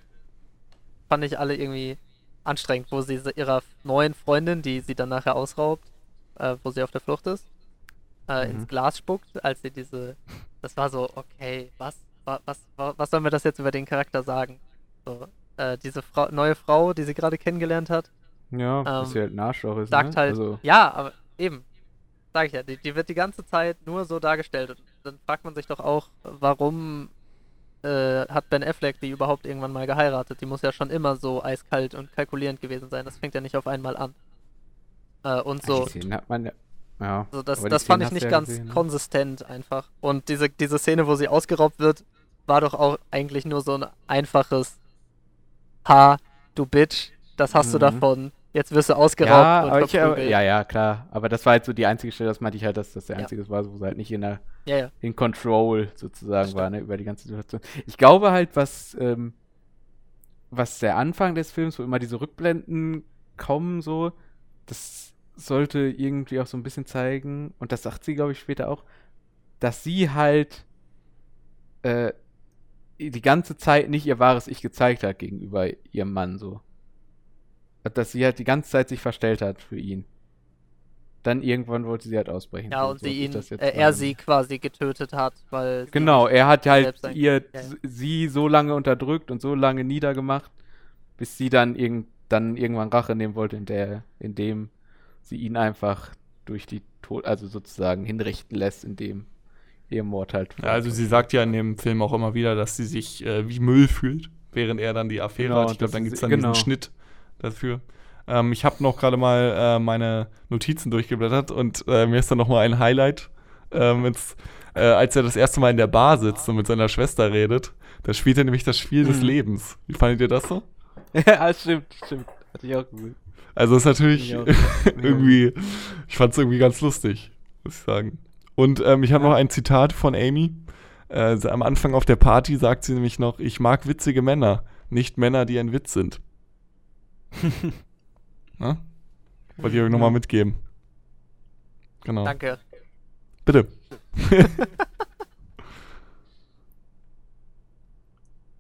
fand ich alle irgendwie anstrengend, wo sie ihrer neuen Freundin, die sie dann nachher ausraubt, äh, wo sie auf der Flucht ist, äh, Mhm. ins Glas spuckt, als sie diese, das war so, okay, was, wa- was, wa- was sollen wir das jetzt über den Charakter sagen? So, äh, diese Frau, neue Frau, die sie gerade kennengelernt hat, Ja, dass ähm, sie halt ein Arschloch ist. sagt ne? halt, Also, ja, aber eben, sag ich ja, die, die wird die ganze Zeit nur so dargestellt. Und dann fragt man sich doch auch, warum äh, hat Ben Affleck die überhaupt irgendwann mal geheiratet? Die muss ja schon immer so eiskalt und kalkulierend gewesen sein. Das fängt ja nicht auf einmal an. Äh, und so. Die Szenen hat man ja. Ja, So, das das fand ich nicht du ja ganz gesehen, ne? konsistent einfach. Und diese, diese Szene, wo sie ausgeraubt wird, war doch auch eigentlich nur so ein einfaches Ha, du Bitch, das hast du Mhm. davon. Jetzt wirst du ausgeraubt Ja, ich, verprügelt. ja, ja, klar. Aber das war halt so die einzige Stelle, das meinte ich halt, dass das der Ja. einzige war, wo sie halt nicht in der ja, ja. in Control sozusagen war, ne, über die ganze Situation. Ich glaube halt, was, ähm, was der Anfang des Films, wo immer diese Rückblenden kommen, so, das sollte irgendwie auch so ein bisschen zeigen, und das sagt sie, glaube ich, später auch, dass sie halt äh, die ganze Zeit nicht ihr wahres Ich gezeigt hat gegenüber ihrem Mann, so. Dass sie halt die ganze Zeit sich verstellt hat für ihn. Dann irgendwann wollte sie halt ausbrechen. Ja, und so sie ihn, das jetzt äh, er sie quasi getötet hat, weil Genau, er hat halt ihr Ja, sie so lange unterdrückt und so lange niedergemacht, bis sie dann, irgend, dann irgendwann Rache nehmen wollte, in der, indem sie ihn einfach durch die Tod, also sozusagen hinrichten lässt, indem ihr Mord halt. Ja, also sie sagt ja in dem Film auch immer wieder, dass sie sich äh, wie Müll fühlt, während er dann die Affäre Genau, hat. Ich glaube, dann gibt es dann genau. diesen Schnitt dafür. Ähm, ich habe noch gerade mal äh, meine Notizen durchgeblättert und äh, mir ist dann noch mal ein Highlight, ähm, wenn's, äh, als er das erste Mal in der Bar sitzt und mit seiner Schwester redet. Da spielt er nämlich das Spiel des Mhm. Lebens. Wie fandet ihr das so? ja, stimmt, stimmt. Hatte ich auch gut. Also ist natürlich Ja. irgendwie, ich fand es irgendwie ganz lustig, muss ich sagen. Und ähm, ich habe Ja. noch ein Zitat von Amy. Äh, am Anfang auf der Party sagt sie nämlich noch, ich mag witzige Männer, nicht Männer, die ein Witz sind. Na? Wollte ich euch nochmal mitgeben. Genau. Danke. Bitte.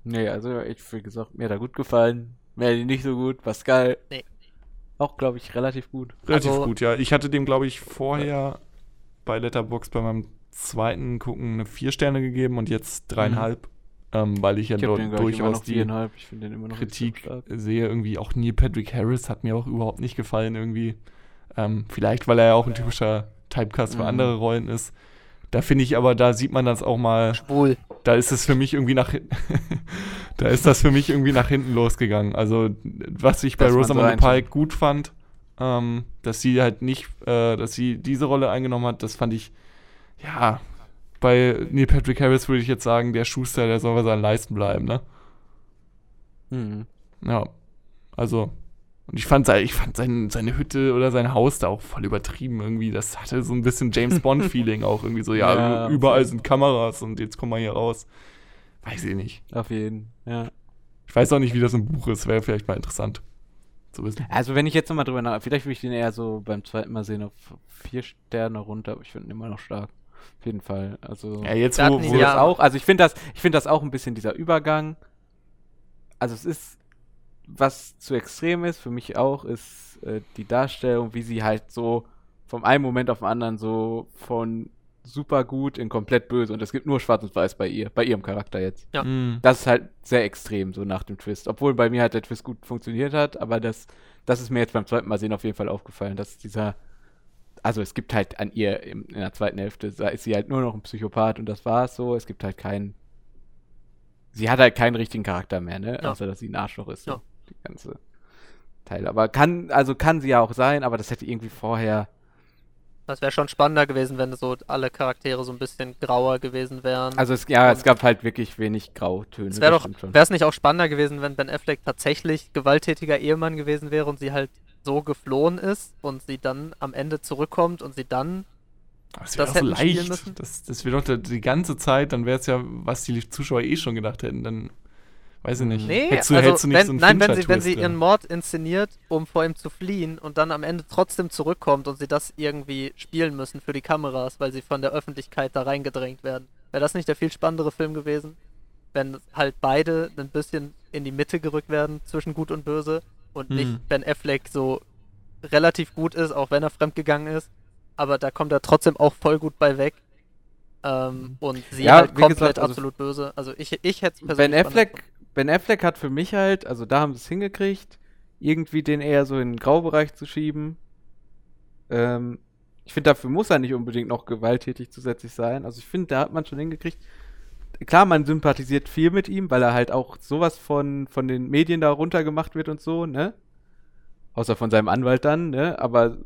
Nee, also ich, wie gesagt, mir hat er gut gefallen. Melly nicht so gut. Pascal. Nee. Auch, glaube ich, relativ gut. Relativ Also- gut, ja. Ich hatte dem, glaube ich, vorher bei Letterbox bei meinem zweiten Gucken eine vier Sterne gegeben und jetzt dreieinhalb, ähm, weil ich ja Ich dort den, durchaus die Kritik sehe. Irgendwie auch Neil Patrick Harris hat mir auch überhaupt nicht gefallen irgendwie. Ähm, vielleicht, weil er ja auch ein typischer Typecast für Mhm. andere Rollen ist. Da finde ich aber, da sieht man das auch mal, Schwul. da ist es für mich irgendwie nach da ist das für mich irgendwie nach hinten losgegangen. Also was ich bei Dass so Rosamund reinschaut. Pike gut fand, ähm, dass sie halt nicht, äh, dass sie diese Rolle eingenommen hat, das fand ich, ja, bei Neil Patrick Harris würde ich jetzt sagen, der Schuster, der soll bei seinen Leisten bleiben, ne? Mhm. Ja, also und ich fand, ich fand sein, seine Hütte oder sein Haus da auch voll übertrieben irgendwie. Das hatte so ein bisschen James Bond-Feeling auch irgendwie so, ja, Ja, überall sind Kameras und jetzt kommen wir hier raus. Weiß ich nicht. Auf jeden. Ja. Ich weiß auch nicht, wie das im Buch ist. Wäre vielleicht mal interessant zu wissen. Also, wenn ich jetzt nochmal drüber nach. Vielleicht würde ich den eher so beim zweiten Mal sehen auf vier Sterne runter, aber ich finde ihn immer noch stark. Auf jeden Fall. Also. Ja, jetzt wo, wo ja- das auch, also ich finde das, ich finde das auch ein bisschen dieser Übergang. Also es ist, was zu extrem ist, für mich auch, ist äh, die Darstellung, wie sie halt so vom einen Moment auf den anderen so von super gut in komplett böse und es gibt nur schwarz und weiß bei ihr, bei ihrem Charakter jetzt. Ja. Mm. Das ist halt sehr extrem, so nach dem Twist. Obwohl bei mir halt der Twist gut funktioniert hat, aber das, das ist mir jetzt beim zweiten Mal sehen auf jeden Fall aufgefallen, dass dieser, also es gibt halt an ihr im, in der zweiten Hälfte, da ist sie halt nur noch ein Psychopath und das war es so. Es gibt halt keinen, sie hat halt keinen richtigen Charakter mehr, ne? Ja. Außer, dass sie ein Arschloch ist, so, Ja. Die ganze Teil. Aber kann, also kann sie ja auch sein, aber das hätte irgendwie vorher, Das wäre schon spannender gewesen, wenn so alle Charaktere so ein bisschen grauer gewesen wären. also es, ja, es gab halt wirklich wenig Grautöne. es wäre doch, wäre es nicht auch spannender gewesen, wenn Ben Affleck tatsächlich gewalttätiger Ehemann gewesen wäre und sie halt so geflohen ist und sie dann am Ende zurückkommt und sie dann Das wäre so leicht. müssen. Das, das wäre doch die ganze Zeit, dann wäre es ja, was die Zuschauer eh schon gedacht hätten. Dann, weiß ich nicht. Nee, hättest du, also hättest du nicht wenn, so einen nein, wenn sie, wenn sie ihren Mord inszeniert, um vor ihm zu fliehen und dann am Ende trotzdem zurückkommt und sie das irgendwie spielen müssen für die Kameras, weil sie von der Öffentlichkeit da reingedrängt werden. Wäre das nicht der viel spannendere Film gewesen? Wenn halt beide ein bisschen in die Mitte gerückt werden zwischen Gut und Böse und Hm. nicht Ben Affleck so relativ gut ist, auch wenn er fremdgegangen ist, aber da kommt er trotzdem auch voll gut bei weg. Ähm, und sie Ja, halt komplett gesagt, also absolut böse. Also ich, ich hätte es Ben persönlich Affleck, Ben Affleck hat für mich halt, also da haben sie es hingekriegt, irgendwie den eher so in den Graubereich zu schieben. Ähm, ich finde, dafür muss er nicht unbedingt noch gewalttätig zusätzlich sein. Also ich finde, da hat man schon hingekriegt. Klar, man sympathisiert viel mit ihm, weil er halt auch sowas von, von den Medien da runtergemacht wird und so, ne? Außer von seinem Anwalt dann, ne? Aber,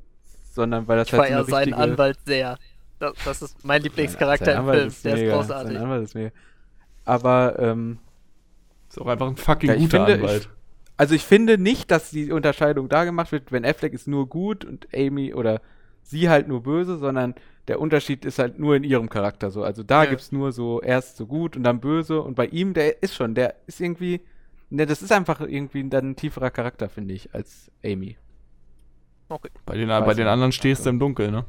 sondern weil das Ich halt so feiere eine seinen richtige- Anwalt sehr. Das, das ist mein Lieblingscharakter im Anwalt Film. ist Der mega, ist großartig. Sein Anwalt ist mega. Aber, ähm, Ist auch einfach ein fucking Ja, ich guter finde, Anwalt. Also ich finde nicht, dass die Unterscheidung da gemacht wird, wenn Affleck ist nur gut und Amy oder sie halt nur böse, sondern der Unterschied ist halt nur in ihrem Charakter so. Also da Ja. gibt's nur so erst so gut und dann böse und bei ihm, der ist schon, der ist irgendwie, ne, das ist einfach irgendwie dann ein tieferer Charakter, finde ich, als Amy. Okay. Bei den, Weiß bei den anderen stehst du im Dunkeln, ne?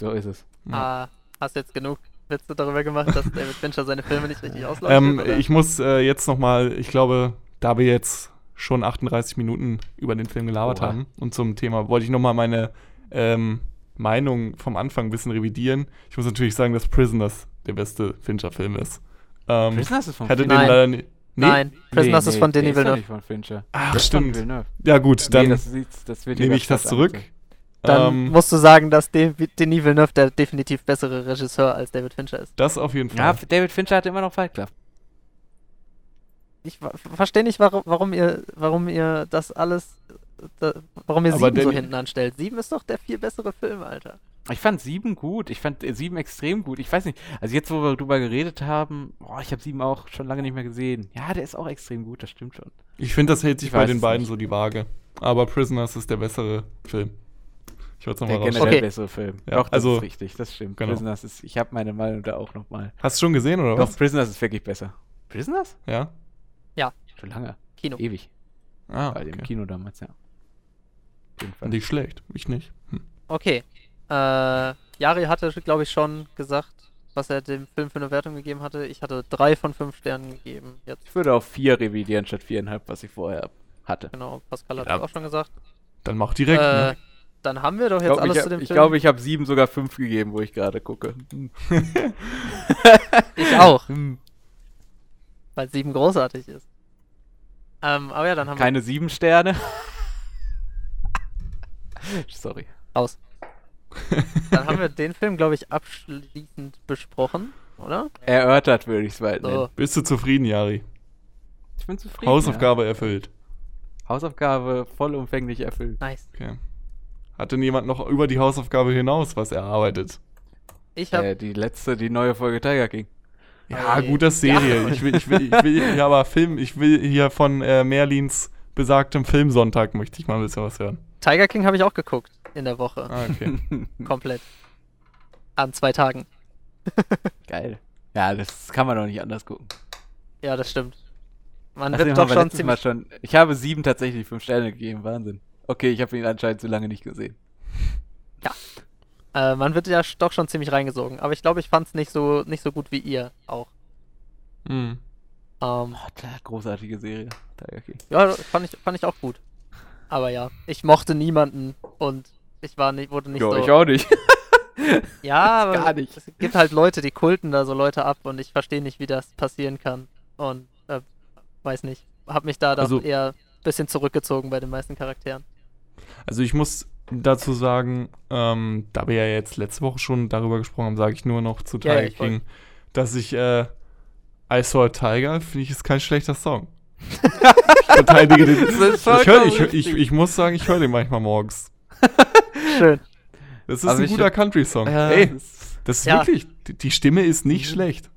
So ist es. Ah, hast jetzt genug Witze darüber gemacht, dass David Fincher seine Filme nicht richtig ausleuchtet? Ähm, ich muss äh, jetzt nochmal, ich glaube, da wir jetzt schon 38 Minuten über den Film gelabert Oha. haben und zum Thema wollte ich nochmal meine ähm, Meinung vom Anfang ein bisschen revidieren. Ich muss natürlich sagen, dass Prisoners der beste Fincher-Film ist. Ähm, Prisoners ist von den Nein. Nee? Nein, Prisoners ist von Denis ist Villeneuve. nicht von Fincher. Ach, stimmt. Ja, gut, dann nee, das, das nehme ich das zurück. Dann Ähm, musst du sagen, dass De Denis Villeneuve der definitiv bessere Regisseur als David Fincher ist. das auf jeden Fall. Ja, David Fincher hat immer noch Fight Club. Ich verstehe nicht, warum, warum, ihr, warum ihr das alles, da, warum ihr Aber sieben so hinten anstellt. Sieben ist doch der viel bessere Film, Alter. Ich fand sieben gut. Ich fand äh, sieben extrem gut. Ich weiß nicht. Also jetzt, wo wir drüber geredet haben, boah, ich habe sieben auch schon lange nicht mehr gesehen. Ja, der ist auch extrem gut. Das stimmt schon. Ich finde, das hält sich Ich bei den beiden nicht. so die Waage. Aber Prisoners ist der bessere Film. Ich wollte es Der nochmal generell raus. Okay. bessere Film. Ja, Doch, das also- ist richtig. Das stimmt. genau. Prisoners ist. Ich habe meine Meinung da auch noch mal. Hast du schon gesehen oder Doch, was? Prisoners ist wirklich besser. Prisoners? Ja. Schon lange. Kino. Ewig. Ah, Bei dem okay. Kino damals, ja. Fall. Nicht schlecht. Ich nicht. Hm. Okay. Äh, Jari hatte, glaube ich, schon gesagt, was er dem Film für eine Wertung gegeben hatte. Ich hatte drei von fünf Sternen gegeben. Jetzt. Ich würde auf vier revidieren statt viereinhalb, was ich vorher hatte. Genau, Pascal hat Ja. das auch schon gesagt. Dann mach direkt, äh, ne? Dann haben wir doch jetzt glaube, alles ich, zu dem hab- ich, Film. glaub, ich habe sieben, sogar fünf gegeben, wo ich gerade gucke. Ich auch, Hm. weil sieben großartig ist. Ähm, aber ja, dann haben Keine sieben Sterne. Sorry. wir aus. Dann haben wir den Film, glaube ich, abschließend besprochen, oder? Erörtert würde ich es weit So. Bist du zufrieden, Jari? Ich bin zufrieden. Hausaufgabe erfüllt. Ja. Hausaufgabe vollumfänglich erfüllt. Nice. Okay. Hat denn jemand noch über die Hausaufgabe hinaus was erarbeitet? Ich habe Äh, die letzte, die neue Folge Tiger King. Ja, Ey. gut, das Serie. Ja. Ich will, ich will, ich will hier aber Film, ich will hier von äh, Merlins besagtem Filmsonntag möchte ich mal ein bisschen was hören. Tiger King habe ich auch geguckt in der Woche. Ah, okay. Komplett. An zwei Tagen. Geil. Ja, das kann man doch nicht anders gucken. Ja, das stimmt. Man Außerdem wird doch schon letztes Mal ziemlich. schon. Ich habe sieben tatsächlich fünf Sterne gegeben. Wahnsinn. Okay, ich habe ihn anscheinend zu lange nicht gesehen. Äh, man wird ja doch schon ziemlich reingesogen. Aber ich glaube, ich fand es nicht so, nicht so gut wie ihr auch. Hm. Ähm, Oh, großartige Serie. King. ja, fand ich, fand ich auch gut. Aber ja, ich mochte niemanden und ich war nicht, wurde nicht Jo, so. ich auch nicht. Ja, aber Gar nicht. es gibt halt Leute, die kulten da so Leute ab und ich verstehe nicht, wie das passieren kann. Und äh, weiß nicht. Hab mich da doch Also- eher ein bisschen zurückgezogen bei den meisten Charakteren. Also ich muss dazu sagen, ähm, da wir ja jetzt letzte Woche schon darüber gesprochen haben, sage ich nur noch zu Ja, ja, Tiger ich wollt- King, dass ich äh, I Saw a Tiger, finde ich, ist kein schlechter Song. ich verteidige den. Ich, hör, ich, ich, ich, muss sagen, ich höre den manchmal morgens. Schön. Das ist Also ein guter Country-Song. Ja, Ey, das, ist Ja. wirklich, die, die Stimme ist nicht Mhm. schlecht.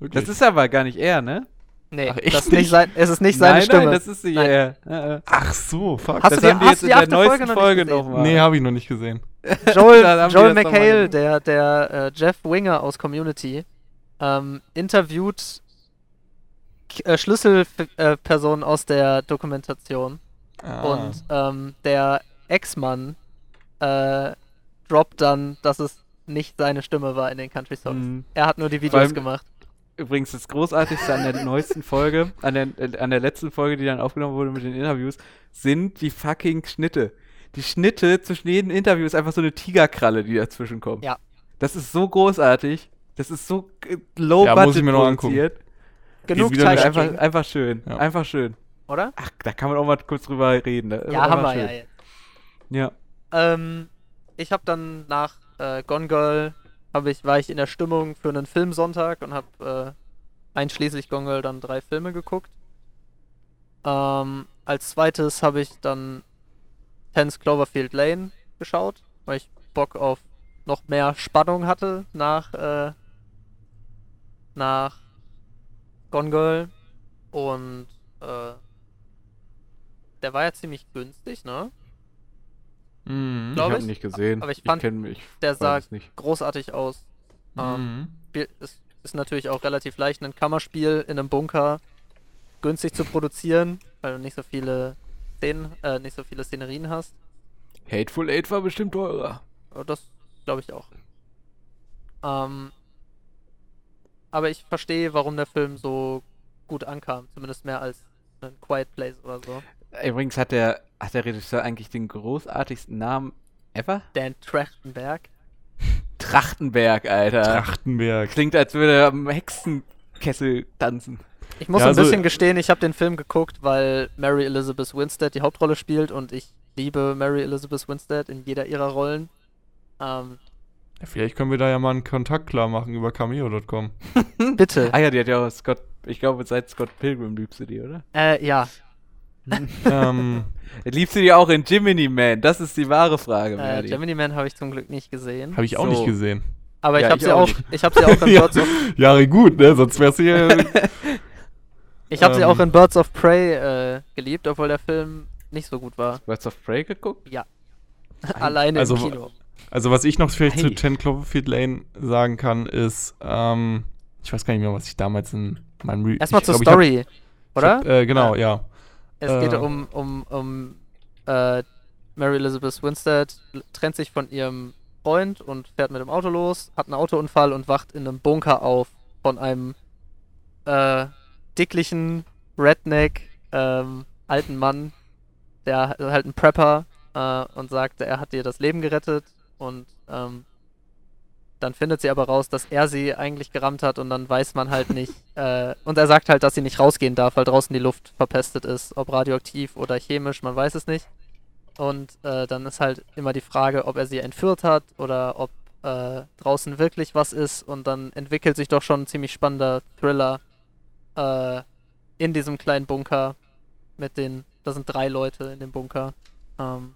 Wirklich. das ist aber gar nicht er, ne? Nee, Ach, das ist nicht nicht? sein, es ist nicht seine nein, Stimme. Nein, das ist die Nein. Äh, äh. Ach so, fuck. Hast das du die- haben die jetzt du in die der neuesten Folge Folge noch nochmal. nee, habe ich noch nicht gesehen. Joel, die Joel McHale, der, der äh, Jeff Winger aus Community, ähm, interviewt äh, Schlüsselpersonen aus der Dokumentation. Ah. Und ähm, der Ex-Mann äh, droppt dann, dass es nicht seine Stimme war in den Country Songs. Mhm. Er hat nur die Videos allem- gemacht. Übrigens das Großartigste an der neuesten Folge, an der, äh, an der letzten Folge, die dann aufgenommen wurde mit den Interviews, sind die fucking Schnitte. Die Schnitte zwischen jedem Interview ist einfach so eine Tigerkralle, die dazwischen kommt. Ja. Das ist so großartig. Das ist so äh, low Ja, budget produziert. Genug Tiger Einfach, einfach schön. Ja. Einfach schön. oder? Ach, da kann man auch mal kurz drüber reden. Das ist Ja, haben wir ja jetzt. Ja. Ähm, ich habe dann nach äh, Gone Girl hab ich, war ich in der Stimmung für einen Filmsonntag und habe äh, einschließlich Gone Girl dann drei Filme geguckt. Ähm, als zweites habe ich dann Tense Cloverfield Lane geschaut, weil ich Bock auf noch mehr Spannung hatte nach äh, nach Gone Girl und äh, der war ja ziemlich günstig, ne? Mhm. Glaub ich habe ich. ihn nicht gesehen. Aber ich fand, kenn mich. der sah großartig aus. Ähm, Mhm. Ist, ist natürlich auch relativ leicht, ein Kammerspiel in einem Bunker günstig zu produzieren, weil du nicht so viele Szenen, äh, nicht so viele Szenerien hast. Hateful Eight war bestimmt teurer. Das glaube ich auch. Ähm, aber ich verstehe, warum der Film so gut ankam. Zumindest mehr als ein Quiet Place oder so. Übrigens hat der, hat der Regisseur eigentlich den großartigsten Namen ever? Dan Trachtenberg. Trachtenberg, Alter. Trachtenberg. Klingt, als würde er am Hexenkessel tanzen. Ich muss Ja, ein also- bisschen gestehen, ich habe den Film geguckt, weil Mary Elizabeth Winstead die Hauptrolle spielt und ich liebe Mary Elizabeth Winstead in jeder ihrer Rollen. Ähm, Ja, vielleicht können wir da ja mal einen Kontakt klar machen über cameo.com. bitte. Ah ja, die hat ja auch Scott, ich glaube seit Scott Pilgrim liebst du die, oder? Äh, ja. ähm, Liebst du die auch in Jiminy Man? Das ist die wahre Frage, Äh, Merdi. Gemini Man habe ich zum Glück nicht gesehen. habe ich auch So. nicht gesehen. Aber ich Ja, habe sie auch ich habe sie auch in Ja. Birds of, Jahre gut, ne? Sonst wär's hier. ich habe sie Ähm. auch in Birds of Prey äh, geliebt, obwohl der Film nicht so gut war. Birds of Prey geguckt? Alleine Also, im Kino. Also was ich noch vielleicht zu Hey. 10 Cloverfield Lane sagen kann, ist, ähm, ich weiß gar nicht mehr, was ich damals in meinem Re Erstmal zur glaub, ich hab- Story, oder? Hab, äh, genau, ja. Es geht Äh. um, um, um äh, Mary Elizabeth Winstead trennt sich von ihrem Freund und fährt mit dem Auto los, hat einen Autounfall und wacht in einem Bunker auf von einem äh, dicklichen Redneck ähm, alten Mann, der halt ein Prepper äh, und sagt, er hat ihr das Leben gerettet und ähm, dann findet sie aber raus, dass er sie eigentlich gerammt hat und dann weiß man halt nicht. Äh, und er sagt halt, dass sie nicht rausgehen darf, weil draußen die Luft verpestet ist, ob radioaktiv oder chemisch, man weiß es nicht. Und äh, dann ist halt immer die Frage, ob er sie entführt hat oder ob äh, draußen wirklich was ist. Und dann entwickelt sich doch schon ein ziemlich spannender Thriller äh, in diesem kleinen Bunker mit den, da sind drei Leute in dem Bunker. Ähm,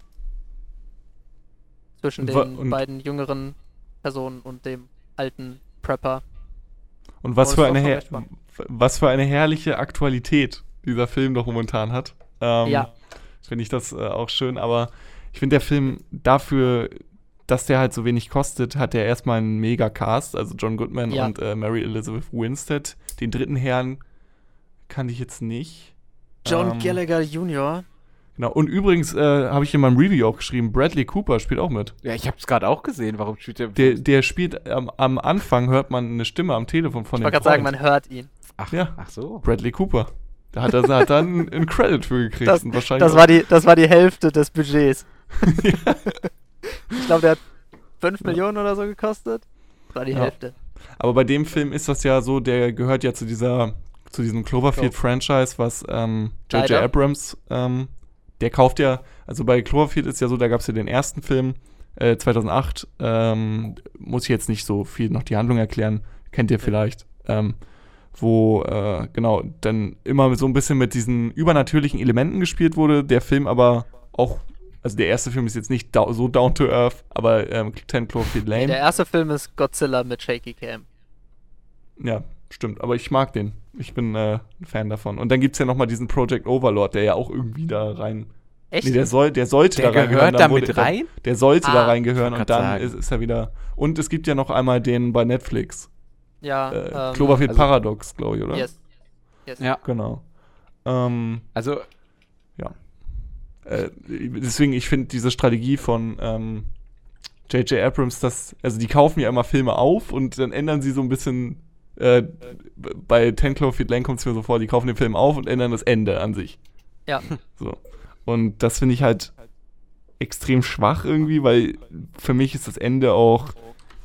zwischen den und- beiden jüngeren Personen und dem alten Prepper. Und was Oh, für eine was für eine herrliche Aktualität dieser Film doch momentan hat. Ähm, Ja. Finde ich das äh, auch schön, aber ich finde der Film dafür, dass der halt so wenig kostet, hat er erstmal einen mega Cast, also John Goodman Ja. und äh, Mary Elizabeth Winstead. Den dritten Herrn kannte ich jetzt nicht. John Ähm, Gallagher Jr. Genau. Und übrigens äh, habe ich in meinem Review auch geschrieben, Bradley Cooper spielt auch mit. Ja, ich habe es gerade auch gesehen. Warum spielt der? Der, der spielt am, am Anfang hört man eine Stimme am Telefon von Ich dem wollte gerade sagen, man hört ihn. ach, ja. ach so. Bradley Cooper. Da hat er, da hat er einen, einen Credit für gekriegt. Das- und wahrscheinlich Das war, die, das war die Hälfte des Budgets. Ich glaube, der hat 5 Millionen oder so gekostet. Das war die Ja. Hälfte. Aber bei dem Film ist das ja so, der gehört ja zu dieser, zu diesem Cloverfield-Franchise, was ähm, J.J. Leider. Abrams, ähm, der kauft ja, also bei Cloverfield ist ja so, da gab es ja den ersten Film, äh, 2008, ähm, muss ich jetzt nicht so viel noch die Handlung erklären, kennt ihr vielleicht, ähm, wo, äh, genau, dann immer so ein bisschen mit diesen übernatürlichen Elementen gespielt wurde, der Film aber auch, also der erste Film ist jetzt nicht dau- so down to earth, aber ähm, 10 Cloverfield Lane. Der erste Film ist Godzilla mit Shaky Cam. Ja, stimmt. Aber ich mag den. Ich bin äh, ein Fan davon. Und dann gibt es ja nochmal diesen Project Overlord, der ja auch irgendwie da rein. Echt? Nee, der, soll, der sollte Der da reingehören. gehört da mit rein? Der, der sollte Ah, da reingehören und dann ist, ist er wieder. Und es gibt ja noch einmal den bei Netflix. ja. Äh, ähm, Cloverfield also- Paradox, glaube ich, oder? Yes. yes. Ja. Genau. Ähm, Also, äh, deswegen, ich finde diese Strategie von ähm, J.J. Abrams, dass, also die kaufen ja immer Filme auf und dann ändern sie so ein bisschen, äh, bei 10 Cloverfield Lane kommt es mir so vor, die kaufen den Film auf und ändern das Ende an sich. Ja. So. Und das finde ich halt extrem schwach irgendwie, weil für mich ist das Ende auch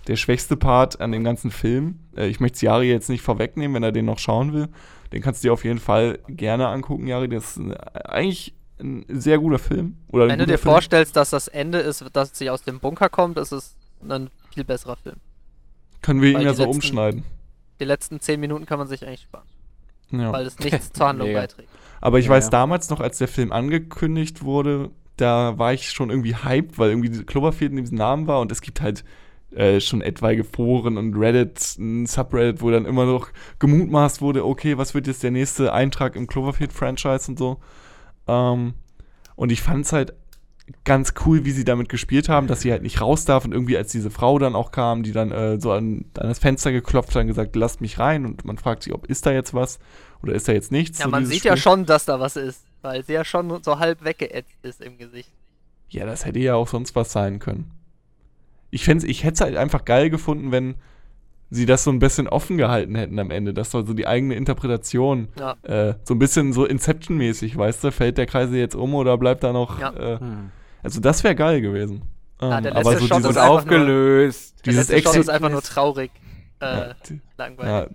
der schwächste Part an dem ganzen Film. Äh, ich möchte Jari jetzt nicht vorwegnehmen, wenn er den noch schauen will. Den kannst du dir auf jeden Fall gerne angucken, Jari. Das ist äh, eigentlich ein sehr guter Film. Oder Wenn du dir Film. vorstellst, dass das Ende ist, dass sie aus dem Bunker kommt, ist es ein viel besserer Film. Können wir ihn weil ja die so letzten- umschneiden. Die letzten 10 Minuten kann man sich eigentlich sparen, Ja. weil es nichts zur Handlung Mega. beiträgt. Aber ich Ja, weiß ja. damals noch, als der Film angekündigt wurde, da war ich schon irgendwie hyped, weil irgendwie diese Cloverfield in diesem Namen war und es gibt halt äh, schon etwaige Foren und Reddit, ein Subreddit, wo dann immer noch gemutmaßt wurde, okay, was wird jetzt der nächste Eintrag im Cloverfield-Franchise und so. Ähm, und ich fand es halt ganz cool, wie sie damit gespielt haben, dass sie halt nicht raus darf und irgendwie als diese Frau dann auch kam, die dann äh, so an, an das Fenster geklopft hat und gesagt, lasst mich rein und man fragt sich, ob ist da jetzt was oder ist da jetzt nichts. Ja, so man sieht ja Spiel. schon, dass da was ist, weil sie ja schon so halb weggeätzt ist im Gesicht. Ja, das hätte ja auch sonst was sein können. Ich, ich hätte es halt einfach geil gefunden, wenn sie das so ein bisschen offen gehalten hätten am Ende. Das war so die eigene Interpretation. Ja. Äh, so ein bisschen so Inception-mäßig, weißt du? Fällt der Kreise jetzt um oder bleibt da noch. Ja. Äh, hm. Also, das wäre geil gewesen. Ja, Ähm, der aber so Shot dieses, ist nur- aufgelöst. Der dieses letzte Shot ist einfach nur traurig. Äh, ja, langweilig. ja,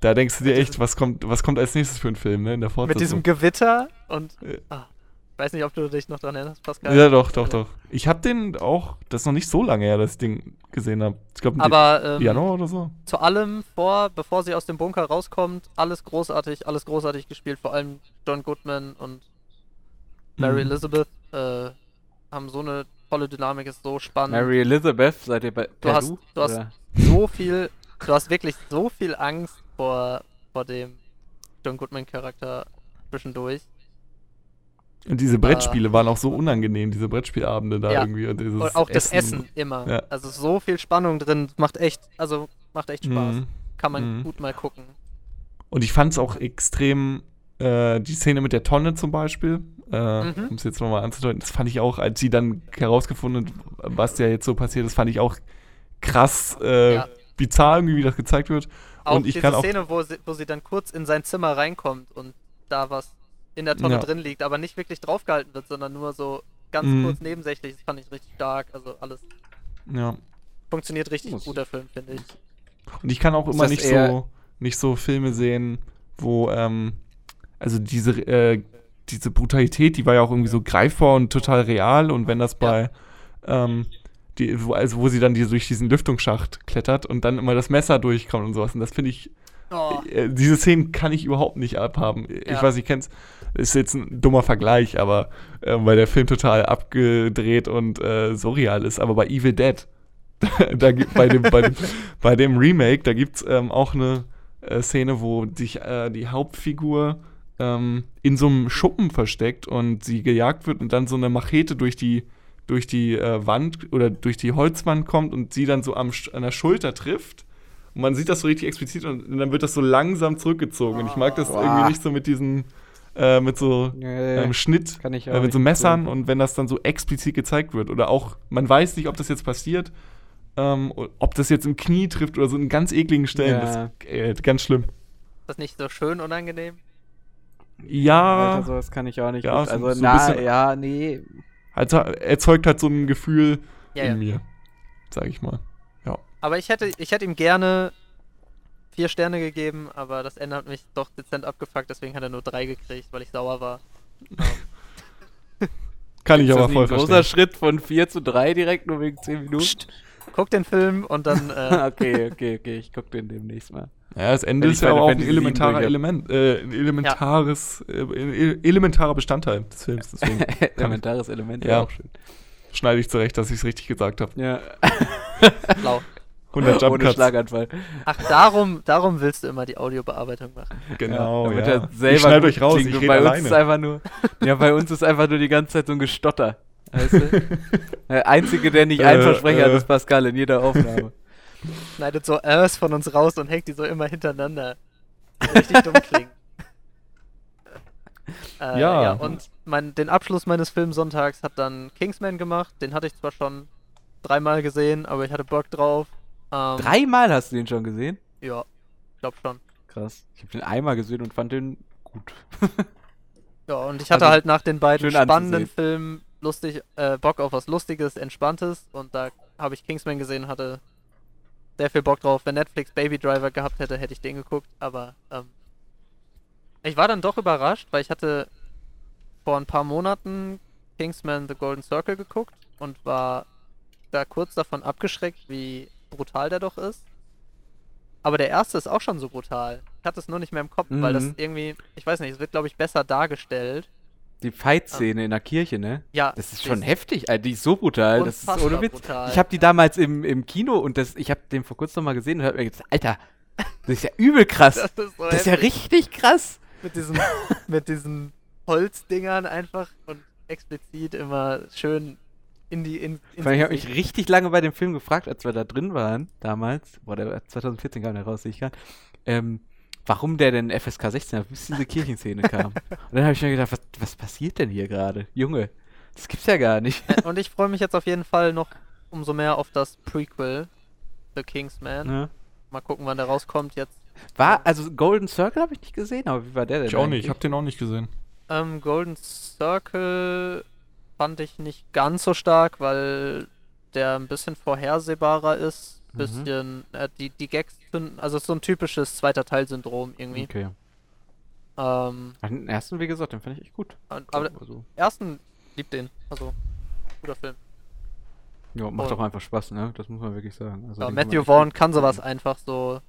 da denkst du dir Mit echt, was kommt, was kommt als nächstes für ein Film, ne? In der Mit Fortsetzung. diesem Gewitter und. Äh. Ah, ich weiß nicht, ob du dich noch dran erinnerst, Pascal. Ja, doch, doch, doch. Ich habe den auch, das ist noch nicht so lange her, dass ich den gesehen habe. Ich glaube, Aber ähm, Januar oder so. zu allem vor, bevor sie aus dem Bunker rauskommt, alles großartig, alles großartig gespielt. Vor allem John Goodman und Mary Mhm. Elizabeth äh, haben so eine tolle Dynamik, ist so spannend. Mary Elizabeth, seid ihr bei du hast, du hast so viel, du hast wirklich so viel Angst vor, vor dem John Goodman Charakter zwischendurch. Und diese Brettspiele waren auch so unangenehm, diese Brettspielabende da Ja. irgendwie. Und, dieses Und auch das Essen immer. Ja. Also so viel Spannung drin, macht echt, also macht echt Spaß. Mhm. Kann man Mhm. gut mal gucken. Und ich fand es auch extrem, äh, die Szene mit der Tonne zum Beispiel, äh, Mhm. um es jetzt nochmal anzudeuten, das fand ich auch, als sie dann herausgefunden hat, was ja jetzt so passiert ist, fand ich auch krass äh, Ja. bizarr irgendwie, wie das gezeigt wird. Auch Und ich diese kann auch- Szene, wo sie, wo sie dann kurz in sein Zimmer reinkommt und da was in der Tonne Ja. drin liegt, aber nicht wirklich draufgehalten wird, sondern nur so ganz Mhm. kurz nebensächlich. Das fand ich richtig stark. Also alles Ja. funktioniert richtig Muss gut, der Film, finde ich. Und ich kann auch immer das nicht so, nicht so Filme sehen, wo, ähm, also diese, äh, diese Brutalität, die war ja auch irgendwie so greifbar und total real. Und wenn das bei, ähm, die, wo, also wo sie dann die, durch diesen Lüftungsschacht klettert und dann immer das Messer durchkommt und sowas. Und das finde ich, Oh, äh, diese Szenen kann ich überhaupt nicht abhaben. Ich Ja. weiß, ich kenn's, ist jetzt ein dummer Vergleich, aber äh, weil der Film total abgedreht und äh, surreal ist. Aber bei Evil Dead, da gibt bei dem, bei dem, bei dem Remake, da gibt's ähm, auch eine äh, Szene, wo sich äh, die Hauptfigur ähm, in so einem Schuppen versteckt und sie gejagt wird und dann so eine Machete durch die durch die äh, Wand oder durch die Holzwand kommt und sie dann so am, an der Schulter trifft. Und man sieht das so richtig explizit und dann wird das so langsam zurückgezogen. Und ich mag das Boah. irgendwie nicht so mit diesen, äh, mit so Nee, ähm, Schnitt, kann ich auch äh, mit so Messern und wenn das dann so explizit gezeigt wird. Oder auch, man weiß nicht, ob das jetzt passiert, ähm, ob das jetzt im Knie trifft oder so in ganz ekligen Stellen. Ja. Das, äh, ganz schlimm. ist das nicht so schön unangenehm? Ja, Alter, sowas kann ich auch nicht. Ja, gut. so- also, so na, bisschen- ja, nee. also erzeugt halt so ein Gefühl Ja, in ja. mir, sag ich mal. Aber ich hätte, ich hätte ihm gerne vier Sterne gegeben, aber das Ende hat mich doch dezent abgefuckt, deswegen hat er nur drei gekriegt, weil ich sauer war. Kann ich aber voll ein großer verstehen. Schritt von 4 zu 3 direkt nur wegen 10 Minuten? Psst. Guck den Film und dann äh, okay, okay, okay, ich guck den demnächst mal. Ja, das Ende ist ich ja auch ein elementarer. Element, äh, ein elementares, äh, ein elementarer Bestandteil des Films. Deswegen Elementares Element Ja. ja auch schön. schneide ich zurecht, dass ich es richtig gesagt habe. Ja. blau. 100 Jump Ohne. Schlaganfall. Ach, darum, darum willst du immer die Audiobearbeitung machen. Genau, damit ja. er selber ich schneide euch raus, ich bei uns alleine. ist einfach nur, ja, bei uns ist einfach nur die ganze Zeit so ein Gestotter. Weißt du? Der Einzige, der nicht Äh, einen Versprecher hat, äh. ist Pascal in jeder Aufnahme. Schneidet so Ers von uns raus und hängt die so immer hintereinander. Richtig dumm klingen. Äh, Ja. ja. Und mein, den Abschluss meines Filmsonntags hat dann Kingsman gemacht. Den hatte ich zwar schon dreimal gesehen, aber ich hatte Bock drauf. Ähm, Dreimal hast du den schon gesehen? Ja, ich glaube schon. Krass. Ich habe den einmal gesehen und fand den gut. Ja, und ich hatte Also, halt nach den beiden spannenden anzusehen. Filmen lustig, äh, Bock auf was Lustiges, Entspanntes und da habe ich Kingsman gesehen, hatte sehr viel Bock drauf. Wenn Netflix Baby Driver gehabt hätte, hätte ich den geguckt, aber ähm, ich war dann doch überrascht, weil ich hatte vor ein paar Monaten Kingsman The Golden Circle geguckt und war da kurz davon abgeschreckt, wie brutal der doch ist. Aber der erste ist auch schon so brutal. Ich hatte es nur nicht mehr im Kopf, weil das Mhm. irgendwie, ich weiß nicht, es wird glaube ich besser dargestellt. Die Fight-Szene in der Kirche, ne? Ja, Das ist schon heftig, Alter. Die ist so brutal. Das ist ohne Witz. brutal. Ich habe die damals im, im Kino und das, ich habe den vor kurzem noch mal gesehen und hab mir gedacht, Alter, das ist ja übel krass. Das ist, so Das ist ja richtig krass. mit diesen, mit diesen Holzdingern einfach und explizit immer schön in die in, Ich habe mich richtig lange bei dem Film gefragt, als wir da drin waren, damals, boah, der war 2014 kam der raus, sehe ich gerade, ähm, warum der denn FSK 16 hat, bis diese Kirchenszene kam. Und dann habe ich mir gedacht, was, was passiert denn hier gerade? Junge, das gibt's ja gar nicht. Und ich freue mich jetzt auf jeden Fall noch umso mehr auf das Prequel The Kingsman. Ne? Mal gucken, wann der rauskommt jetzt. War, also Golden Circle habe ich nicht gesehen, aber wie war der denn? Ich auch nicht, ich habe den auch nicht gesehen. Ähm, Golden Circle fand ich nicht ganz so stark, weil der ein bisschen vorhersehbarer ist. Mhm. Bisschen, äh, die, die Gags sind, also so ein typisches zweiter Teil-Syndrom irgendwie. Okay. Ähm, Den ersten, wie gesagt, den fand ich echt gut. und- aber also, ersten liebt den. Also, guter Film. ja, macht doch einfach Spaß, ne? Das muss man wirklich sagen. Also, Ja, den Matthew Vaughn kann sowas gucken. einfach so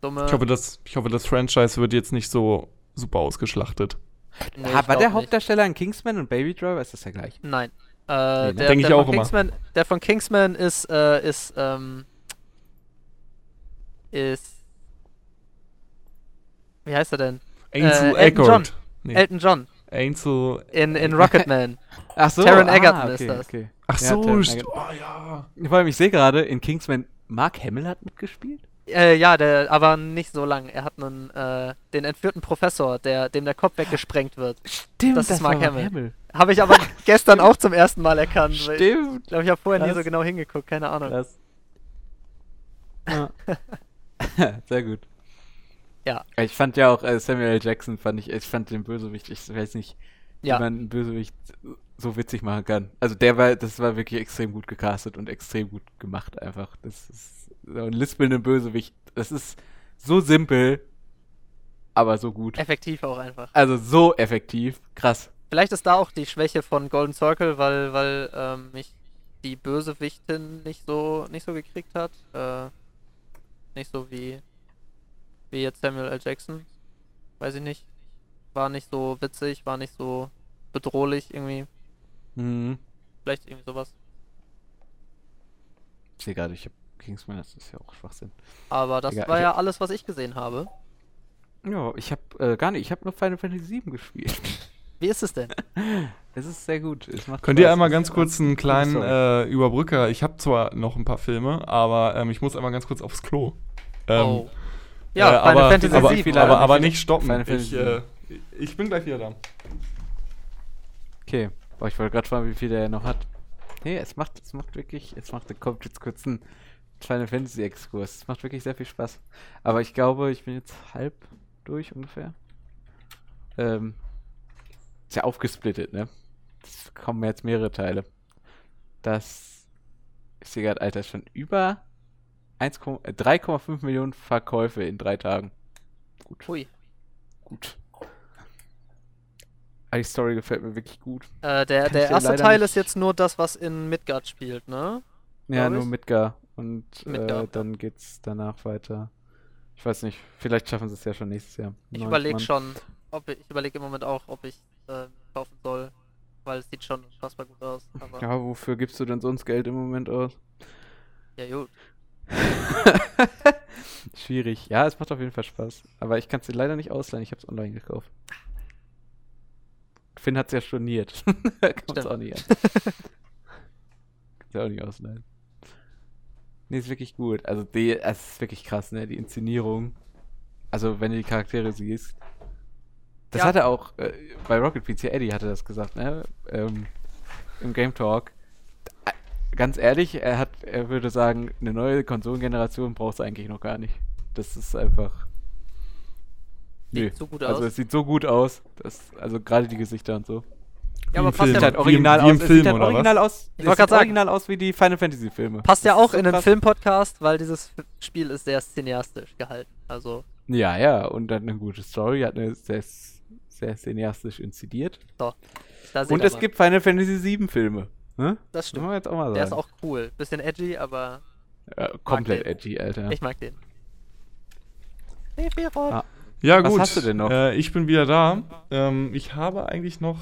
dumme. Ich hoffe, das, ich hoffe, das Franchise wird jetzt nicht so super ausgeschlachtet. Nee, ah, war der nicht. Hauptdarsteller in Kingsman und Baby Driver? Ist das der gleiche? Nein. Äh, ne? der, Denk ich der auch von immer. Kingsman, der von Kingsman ist, äh, ist, ähm, ist, wie heißt er denn? Ansel Äh, Elton Eckert. Nee, Elton John Ansel. in, in Rocketman. Ach so, Taron ah, Egerton ist okay, das. Okay. Ach Ja, so, oh ja. Vor allem, ich sehe gerade, in Kingsman, Mark Hamill hat mitgespielt? äh, ja, der, aber nicht so lang. Er hat einen, äh, den entführten Professor, der, dem der Kopf weggesprengt wird. Stimmt, Das ist Mark Hamill. Hamill. Habe ich aber gestern auch zum ersten Mal erkannt. weil Ich Stimmt. glaube, ich habe vorher nie Krass. so genau hingeguckt, keine Ahnung. Krass. Ja. Sehr gut. Ja. Ich fand ja auch äh, Samuel L. Jackson, fand ich, ich fand den Bösewicht, ich weiß nicht, Ja. wie man einen Bösewicht so witzig machen kann. Also der war, das war wirklich extrem gut gecastet und extrem gut gemacht einfach. Das ist so ein lispelnder Bösewicht. Das ist so simpel, aber so gut. Effektiv auch einfach. Also so effektiv. Krass. Vielleicht ist da auch die Schwäche von Golden Circle, weil, weil ähm, mich die Bösewichtin nicht so nicht so gekriegt hat. Äh, nicht so wie wie jetzt Samuel L. Jackson. Weiß ich nicht. War nicht so witzig, war nicht so bedrohlich irgendwie. Mhm. Vielleicht irgendwie sowas. Ich sehe gerade, ich habe Kingsman, das ist ja auch Schwachsinn. Aber das Egal, war ja alles, was ich gesehen habe. Ja, ich habe äh, gar nicht, ich habe nur Final Fantasy VII gespielt. Wie ist es denn? Es ist sehr gut. Es macht Könnt ihr einmal ganz ist kurz einen eine kleinen äh, Überbrücker? Ich habe zwar noch ein paar Filme, aber ähm, ich muss einmal ganz kurz aufs Klo. Ähm, oh. Ja, äh, aber, Fantasy aber, VII. viele- aber, wie aber nicht stoppen. Ich, äh, ich bin gleich wieder da. Okay. Boah, ich wollte gerade fragen, wie viel der noch hat. Nee, es macht, es macht wirklich, es macht, kommt jetzt kurz ein Final Fantasy Exkurs. Es macht wirklich sehr viel Spaß. Aber ich glaube, ich bin jetzt halb durch ungefähr. Ähm, ist ja aufgesplittet, ne? Es kommen jetzt mehrere Teile. Das, sehe gerade, Alter, ist schon über 1, äh, 3,5 Millionen Verkäufe in drei Tagen. Gut, Hui. gut. Aber Die Story gefällt mir wirklich gut. Äh, der der erste Teil nicht- ist jetzt nur das, was in Midgard spielt, ne? Ja, nur ich. Midgar. Und äh, ja. dann geht's danach weiter. Ich weiß nicht, vielleicht schaffen sie es ja schon nächstes Jahr. Ich überlege schon, ob ich, ich überlege im Moment auch, ob ich äh, kaufen soll, weil es sieht schon unfassbar gut aus. Aber ja, Ja, wofür gibst du denn sonst Geld im Moment aus? gut. Schwierig. Ja, es macht auf jeden Fall Spaß. Aber ich kann es dir leider nicht ausleihen. Ich habe es online gekauft. Finn hat es ja storniert. kann es auch nicht an. Kannst ja auch nicht ausleihen. Nee, ist wirklich gut. Also, die, es ist wirklich krass, ne? Die Inszenierung. Also, wenn du die Charaktere siehst. Das Ja. hat er auch äh, bei Rocket Beats, ja, Eddie hatte das gesagt, ne? Ähm, Im Game Talk. Ganz ehrlich, er hat, er würde sagen, eine neue Konsolengeneration braucht es eigentlich noch gar nicht. Das ist einfach. Sieht so gut also aus. es sieht so gut aus. Das, also gerade die Gesichter und so. Ja, aber passt Film. halt Wie im- original wie im aus. es Film, sieht halt original aus. Ich es wollt grad sieht sagen. original aus wie die Final Fantasy Filme. passt ja auch so in einen. Filmpodcast, weil dieses Spiel ist sehr cineastisch gehalten. Also, Ja, ja, und dann eine gute Story, hat eine sehr, sehr cineastisch inszeniert. seht Und es mal. gibt Final Fantasy 7 Filme. Ne? Das stimmt. jetzt auch mal sagen. Der ist auch cool. Bisschen edgy, aber ja, komplett edgy, Alter. ich mag den. Sephiroth. Ah. Ja, Was gut. hast du denn noch? Äh, ich bin wieder da. Ähm, ich habe eigentlich noch.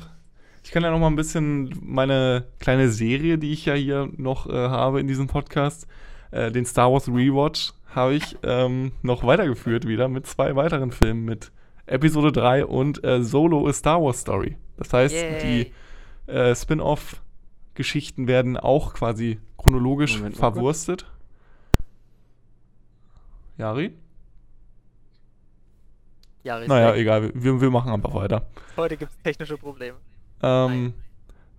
Ich kann ja noch mal ein bisschen meine kleine Serie, die ich ja hier noch äh, habe in diesem Podcast, äh, den Star Wars Rewatch, habe ich ähm, noch weitergeführt wieder mit zwei weiteren Filmen, mit Episode 3 und äh, Solo A Star Wars Story. Das heißt, Yay. die äh, Spin-off-Geschichten werden auch quasi chronologisch Moment kurz. verwurstet. Jari? Ja, richtig. Naja, egal, wir, wir machen einfach weiter. Heute gibt es technische Probleme. Ähm,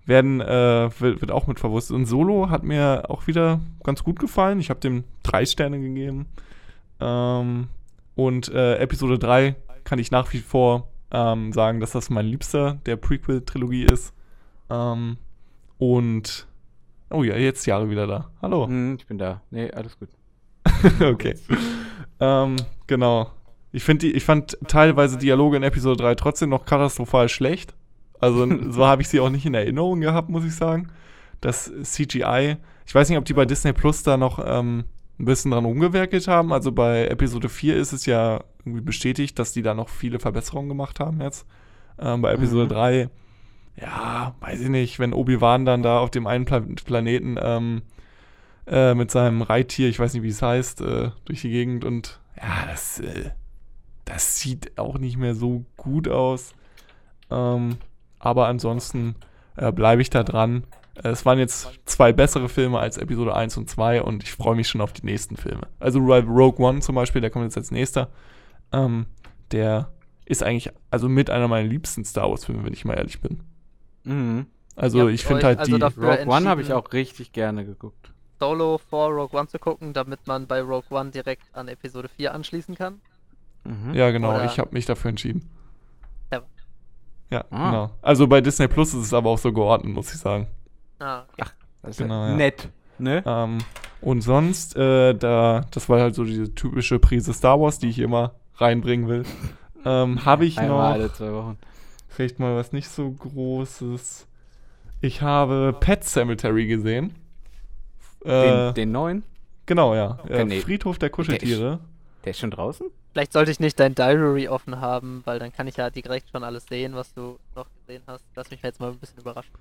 werden, äh, wird, wird auch mit verwurstet. Und Solo hat mir auch wieder ganz gut gefallen. Ich habe dem drei Sterne gegeben. Ähm, und äh, Episode 3 kann ich nach wie vor ähm, sagen, dass das mein liebster der Prequel-Trilogie ist. Ähm, und oh ja, jetzt Jahre wieder da. Hallo. Hm, ich bin da. Nee, alles gut. okay. ähm, genau. Ich, die, ich fand teilweise Dialoge in Episode 3 trotzdem noch katastrophal schlecht. Also so habe ich sie auch nicht in Erinnerung gehabt, muss ich sagen. Das CGI, ich weiß nicht, ob die bei Disney Plus da noch ähm, ein bisschen dran rumgewerkelt haben. Also bei Episode 4 ist es ja irgendwie bestätigt, dass die da noch viele Verbesserungen gemacht haben jetzt. Ähm, bei Episode Mhm. 3, ja, weiß ich nicht, wenn Obi-Wan dann da auf dem einen Pla Planeten ähm, äh, mit seinem Reittier, ich weiß nicht, wie es heißt, äh, durch die Gegend und ja, das, äh, das sieht auch nicht mehr so gut aus. Ähm, aber ansonsten äh, bleibe ich da dran. Äh, Es waren jetzt zwei bessere Filme als Episode 1 und 2 und ich freue mich schon auf die nächsten Filme. Also Ro- Rogue One zum Beispiel, der kommt jetzt als nächster. Ähm, der ist eigentlich also mit einer meiner liebsten Star Wars-Filme, wenn ich mal ehrlich bin. Mhm. Also Ja, ich finde halt also die. Rogue One habe ich auch richtig gerne geguckt. Solo vor Rogue One zu gucken, damit man bei Rogue One direkt an Episode 4 anschließen kann. Mhm. Ja, genau, Oder- ich habe mich dafür entschieden. Ja. Ja, Ah. genau. Also bei Disney Plus ist es aber auch so geordnet, muss ich sagen. Ah, okay. Das ist Genau, ja ja. nett. Ne? Ähm, und sonst, äh, da, das war halt so diese typische Prise Star Wars, die ich immer reinbringen will. Ähm, habe ich Einmal noch alle zwei Wochen. Vielleicht mal was nicht so Großes. Ich habe Pet Cemetery gesehen. Äh, Den, den neuen? genau, ja. Okay, Äh, nee. Friedhof der Kuscheltiere. Der ist schon draußen? Vielleicht sollte ich nicht dein Diary offen haben, weil dann kann ich ja direkt schon alles sehen, was du noch gesehen hast. Lass mich jetzt mal ein bisschen überraschen.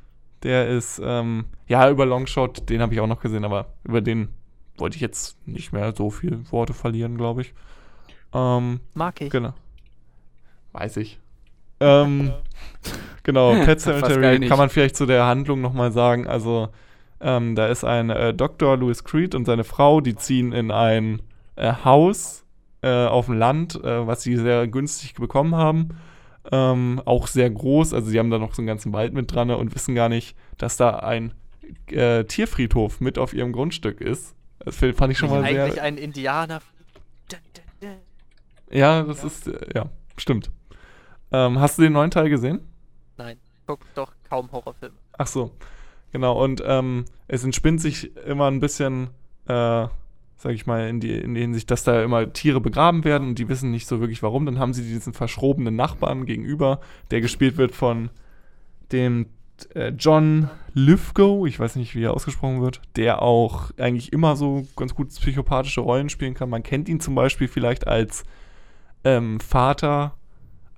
Der ist, ähm, ja, über Longshot, den habe ich auch noch gesehen, aber über den wollte ich jetzt nicht mehr so viel Worte verlieren, glaube ich. Ähm, Mag ich. genau. Weiß ich. Ähm, genau, Pet Cemetery kann man vielleicht zu der Handlung nochmal sagen. Also, ähm, da ist ein äh, Dr. Louis Creed und seine Frau, die ziehen in ein äh, Haus äh, auf dem Land, äh, was sie sehr günstig bekommen haben. Ähm, auch sehr groß, also sie haben da noch so einen ganzen Wald mit dran und wissen gar nicht, dass da ein äh, Tierfriedhof mit auf ihrem Grundstück ist. Das fand ich schon mal Eigentlich sehr. ein Indianer. Ja, das ist, äh, ja, stimmt. Ähm, hast du den neuen Teil gesehen? Nein, guck doch kaum Horrorfilme. Ach so, genau. Und ähm, es entspinnt sich immer ein bisschen, äh, sag ich mal, in die, in die Hinsicht, dass da immer Tiere begraben werden und die wissen nicht so wirklich warum. Dann haben sie diesen verschrobenen Nachbarn gegenüber, der gespielt wird von dem äh, John Lithgow, ich weiß nicht, wie er ausgesprochen wird, der auch eigentlich immer so ganz gut psychopathische Rollen spielen kann. Man kennt ihn zum Beispiel vielleicht als ähm, Vater,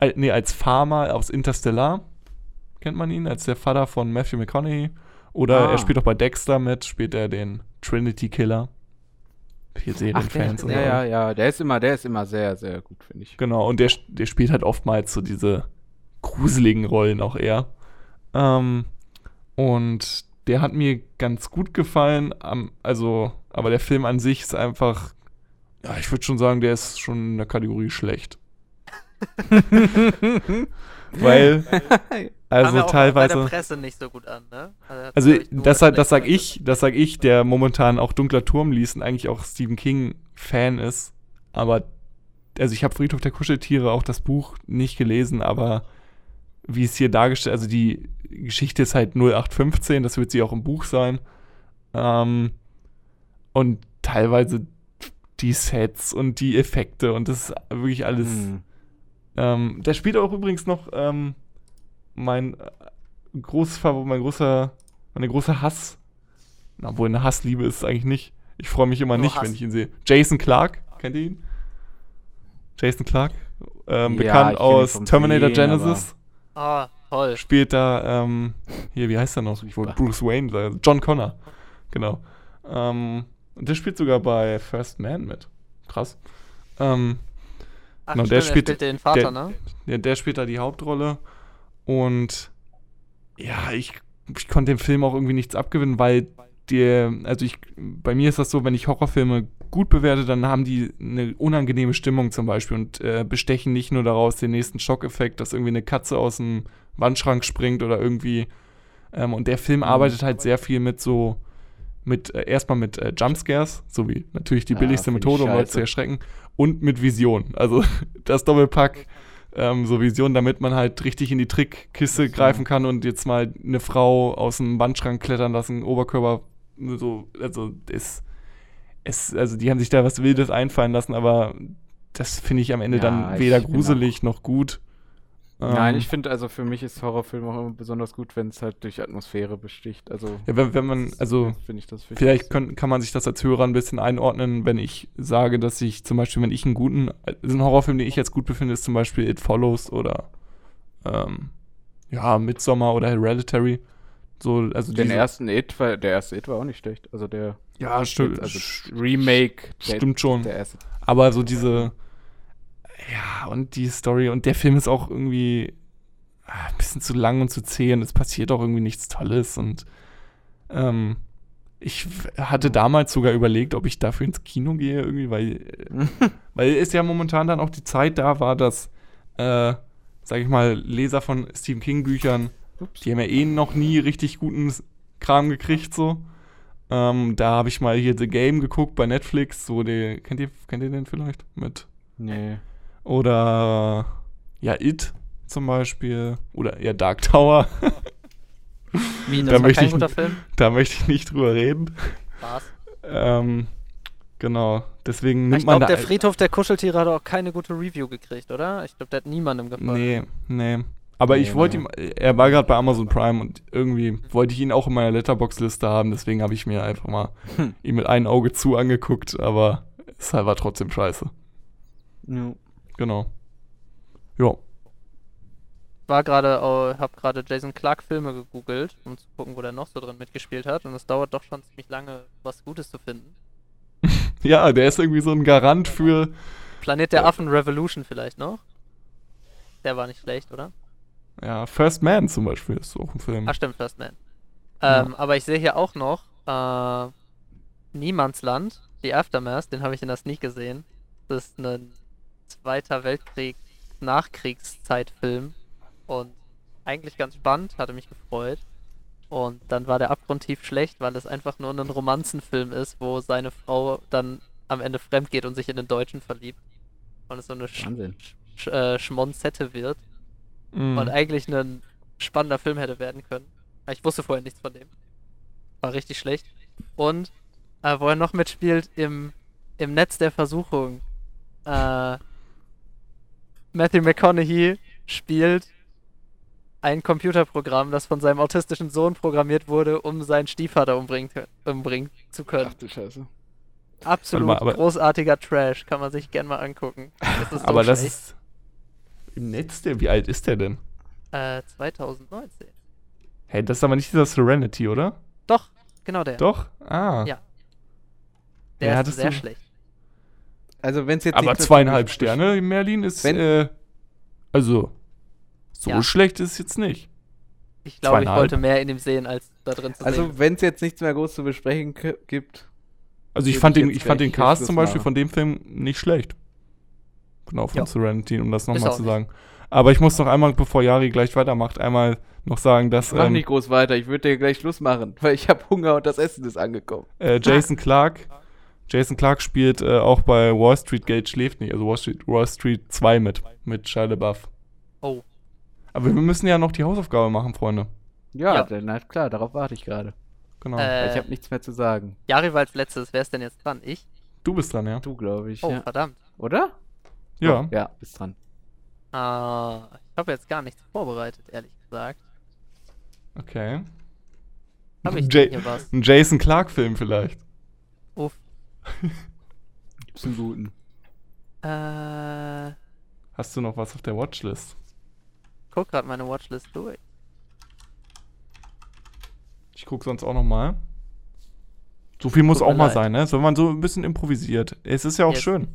äh, nee, als Farmer aus Interstellar kennt man ihn als der Vater von Matthew McConaughey. Oder Ah. er spielt auch bei Dexter mit, spielt er den Trinity Killer. Ach, Serienfans der, und ja, ja, ja, der ist immer, der ist immer sehr, sehr gut, finde ich. Genau, und der, der spielt halt oftmals so diese gruseligen Rollen auch eher. Ähm, und der hat mir ganz gut gefallen. Also, aber der Film an sich ist einfach, ja, ich würde schon sagen, der ist schon in der Kategorie schlecht. Weil, also auch Bei teilweise. der Presse nicht so gut an, ne? Also nur das, sag- das sag ich, das sag ich, der momentan auch Dunkler Turm liest und eigentlich auch Stephen King Fan ist. Aber also ich habe Friedhof der Kuscheltiere auch das Buch nicht gelesen, aber wie es hier dargestellt, also die Geschichte ist halt 0815, das wird sie auch im Buch sein. Ähm, und teilweise die Sets und die Effekte und das ist wirklich alles. Hm. Ähm, der spielt auch übrigens noch ähm, mein äh, großes Favor- mein großer, meine große Hass. Na, obwohl eine Hassliebe ist es eigentlich nicht. Ich freue mich immer Nur nicht, Hass. wenn ich ihn sehe. Jason Clark, kennt ihr ihn? Jason Clark, ähm, Ja, bekannt aus Terminator Sehen, Genesis. Ah, toll. Spielt da, ähm, hier, wie heißt er noch? Ich wollte. Bruce Wayne sagen. John Connor. Genau. Ähm, und der spielt sogar bei First Man mit. Krass. Ähm, Ach, Genau, der er spielt- spielt den Vater, der- ne? Ja, der spielt da die Hauptrolle. Und ja, ich, ich konnte dem Film auch irgendwie nichts abgewinnen, weil der, also ich, bei mir ist das so, wenn ich Horrorfilme gut bewerte, dann haben die eine unangenehme Stimmung zum Beispiel und äh, bestechen nicht nur daraus den nächsten Schockeffekt, dass irgendwie eine Katze aus dem Wandschrank springt oder irgendwie. Ähm, und der Film arbeitet halt sehr viel mit so, mit, äh, erstmal mit äh, Jumpscares, so wie natürlich die Ja, billigste find ich Methode, um Leute zu erschrecken, und mit Vision. Also das Doppelpack, ähm, so Vision, damit man halt richtig in die Trickkiste greifen kann und jetzt mal eine Frau aus dem Wandschrank klettern lassen, Oberkörper, so, also ist, es, also die haben sich da was Wildes einfallen lassen, aber das finde ich am Ende Ja, dann weder gruselig noch gut. Nein, Ähm, ich finde, also für mich ist Horrorfilm auch immer besonders gut, wenn es halt durch Atmosphäre besticht. Also, ja, wenn, wenn man, also finde ich das wichtig. Vielleicht können, kann man sich das als Hörer ein bisschen einordnen, wenn ich sage, dass ich zum Beispiel, wenn ich einen guten, also ein Horrorfilm, den ich jetzt gut befinde, ist zum Beispiel It Follows oder ähm, ja, Midsommar oder Hereditary. So, also Den ersten It war, der erste It war auch nicht schlecht. Also der ja, stimmt, also Remake, der, stimmt schon. der erste. Aber so diese, ja, und die Story und der Film ist auch irgendwie ah, ein bisschen zu lang und zu zäh und es passiert auch irgendwie nichts Tolles und ähm, ich hatte damals sogar überlegt, ob ich dafür ins Kino gehe, irgendwie, weil, weil es ja momentan dann auch die Zeit da war, dass, äh, sag ich mal, Leser von Stephen King Büchern, Ups. die haben ja eh noch nie richtig guten Kram gekriegt, so. Ähm, da habe ich mal hier The Game geguckt bei Netflix, so der, kennt ihr, kennt ihr den vielleicht? Mit Nee. Oder ja, It zum Beispiel. Oder ja, Dark Tower. Wie, Da das war möchte kein ich- guter Film? da möchte ich nicht drüber reden. War's. Ähm, genau. Deswegen nimmt Ich man glaube, da. der Friedhof der Kuscheltiere hat auch keine gute Review gekriegt, oder? Ich glaube, der hat niemandem gefallen. Nee, nee. Aber Nee, ich wollte nee. ihm, er war gerade bei Amazon Prime und irgendwie wollte ich ihn auch in meiner Letterbox-Liste haben, deswegen habe ich mir einfach mal Hm. ihn mit einem Auge zu angeguckt, aber es war trotzdem scheiße. Ja. Genau. Ja. war gerade, äh, hab gerade Jason Clark Filme gegoogelt, um zu gucken, wo der noch so drin mitgespielt hat. Und es dauert doch schon ziemlich lange, was Gutes zu finden. Ja, der ist irgendwie so ein Garant für. Planet der Affen Revolution vielleicht noch. Der war nicht schlecht, oder? Ja, First Man zum Beispiel ist auch ein Film. Ah, stimmt, First Man. Ja. Ähm, aber ich sehe hier auch noch äh, Niemandsland, die Aftermath, den habe ich in der Sneak gesehen. Das ist ein Zweiter Weltkrieg Nachkriegszeitfilm und eigentlich ganz spannend, hatte mich gefreut. Und dann war der abgrundtief schlecht, weil es einfach nur ein Romanzenfilm ist, wo seine Frau dann am Ende fremd geht und sich in den Deutschen verliebt. Und es so eine Sch. Sch äh, Schmonzette wird Mhm. und eigentlich ein spannender Film hätte werden können. Ich wusste vorher nichts von dem. War richtig schlecht. Und äh, wo er noch mitspielt im, im Netz der Versuchung. Äh, Matthew McConaughey spielt ein Computerprogramm, das von seinem autistischen Sohn programmiert wurde, um seinen Stiefvater umbringen, umbringen zu können. Ach du Scheiße. Absolut mal, aber- großartiger Trash, kann man sich gern mal angucken. Das ist so aber das schlecht. ist. Im Netz, der, wie alt ist der denn? Äh, 2019. Hey, das ist aber nicht dieser Serenity, oder? Doch, genau der. Doch? Ah. Ja. Ja, Der ist hattest sehr du- schlecht. Also wenn es jetzt Aber zweieinhalb Sterne in Merlin ist. Wenn- äh, also. So Ja. schlecht ist es jetzt nicht. Ich glaube, ich wollte mehr in ihm sehen, als da drin zu sehen. Also wenn es jetzt nichts mehr groß zu besprechen gibt. Also ich fand ich den, ich fand den Cast Schluss zum Beispiel machen. von dem Film nicht schlecht. Genau, von Ja. Serenity, um das nochmal zu sagen. Aber ich muss noch einmal, bevor Yari gleich weitermacht, einmal noch sagen, dass Mach ähm, nicht groß weiter, ich würde dir gleich Schluss machen, weil ich habe Hunger und das Essen ist angekommen. äh, Jason Clark, Jason Clark spielt äh, auch bei Wall Street Gate schläft nicht, also Wall Street, Wall Street 2 mit, mit Shia LaBeouf. oh, Aber wir müssen ja noch die Hausaufgabe machen, Freunde. Ja, Ja. dann halt klar, darauf warte ich gerade. Genau. Äh, Ich habe nichts mehr zu sagen. Jari war als letztes. Wer ist denn jetzt dran? Ich? du bist dran, ja? Du, glaube ich. Oh, ja. verdammt. Oder? Ja. Doch, Ja, bist dran. Ah, ich habe jetzt gar nichts vorbereitet, ehrlich gesagt. Okay. Habe ich denn hier was? Ein Jason Clark-Film vielleicht. Gibt's einen guten. Äh, Hast du noch was auf der Watchlist? guck gerade meine Watchlist durch. Ich guck sonst auch noch mal. So viel muss Tut auch mal leid. sein, ne? So, wenn man so ein bisschen improvisiert. Es ist ja auch Jetzt- schön.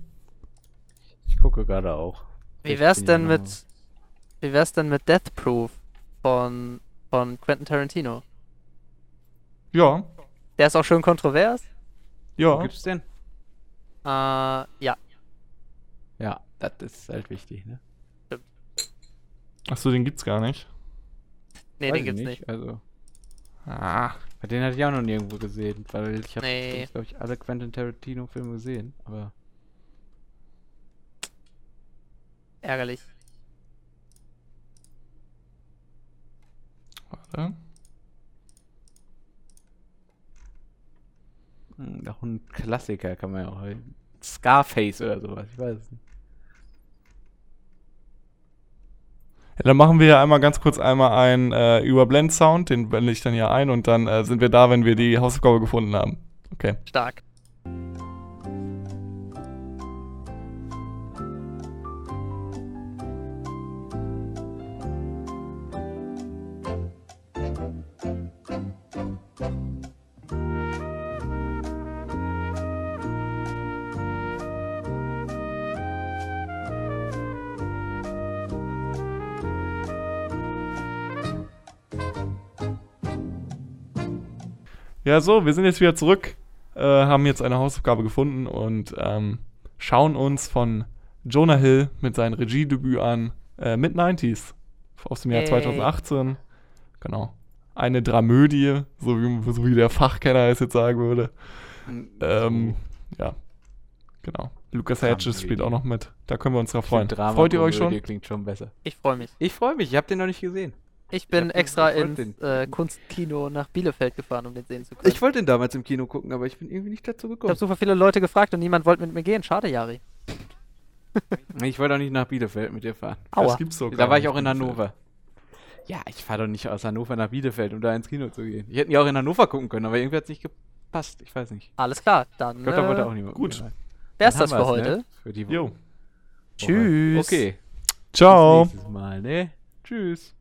Ich gucke gerade auch. Wie wär's 16 denn mit, wie wär's denn mit Death Proof von, von Quentin Tarantino? Ja, Der ist auch schön kontrovers. Wo ja. gibt's den? Äh, ja. Ja, das ist halt wichtig, ne? Achso, den gibt's gar nicht. Nee, Weiß den gibt's nicht. Also, Ah. bei den hatte ich auch noch nirgendwo gesehen, weil ich habe, Nee. glaube ich, alle Quentin Tarantino-Filme gesehen. Aber Ärgerlich. Warte. Auch ein Klassiker kann man ja auch. Scarface oder sowas, ich weiß es nicht. Ja, dann machen wir ja einmal ganz kurz einmal einen äh, Überblend-Sound, den blende ich dann hier ein und dann äh, sind wir da, wenn wir die Hausaufgabe gefunden haben. Okay. Stark. Ja, so, wir sind jetzt wieder zurück, äh, haben jetzt eine Hausaufgabe gefunden und ähm, schauen uns von Jonah Hill mit seinem Regiedebüt an äh, Mid-90s aus dem Jahr Yay. 2018. Genau. Eine Dramödie, so wie, so wie der Fachkenner es jetzt sagen würde. Ähm, ja, genau. Lucas Hedges spielt auch noch mit. Da können wir uns drauf freuen. Freut ihr euch schon? Klingt schon besser. Ich freue mich. Ich freue mich, ich habe den noch nicht gesehen. Ich bin den- extra ich ins den- äh, Kunstkino nach Bielefeld gefahren, um den sehen zu können. Ich wollte den damals im Kino gucken, aber ich bin irgendwie nicht dazu Ich gekommen. habe super viele Leute gefragt und niemand wollte mit mir gehen. Schade, Jari. Ich wollte auch nicht nach Bielefeld mit dir fahren. Aua. Das gibt's so Da war ich auch in. Hannover. Ja, ich fahre doch nicht aus Hannover nach Bielefeld, um da ins Kino zu gehen. Ich hätte ja auch in Hannover gucken können, aber irgendwie hat es nicht gepasst. Ich weiß nicht. Alles klar, dann Ich glaube, da wollte äh, auch niemand. gut. wär's das für wir's, heute. Ne? Für die Woche. Jo. Tschüss. Okay. Ciao. Bis nächstes Mal, ne? Tschüss.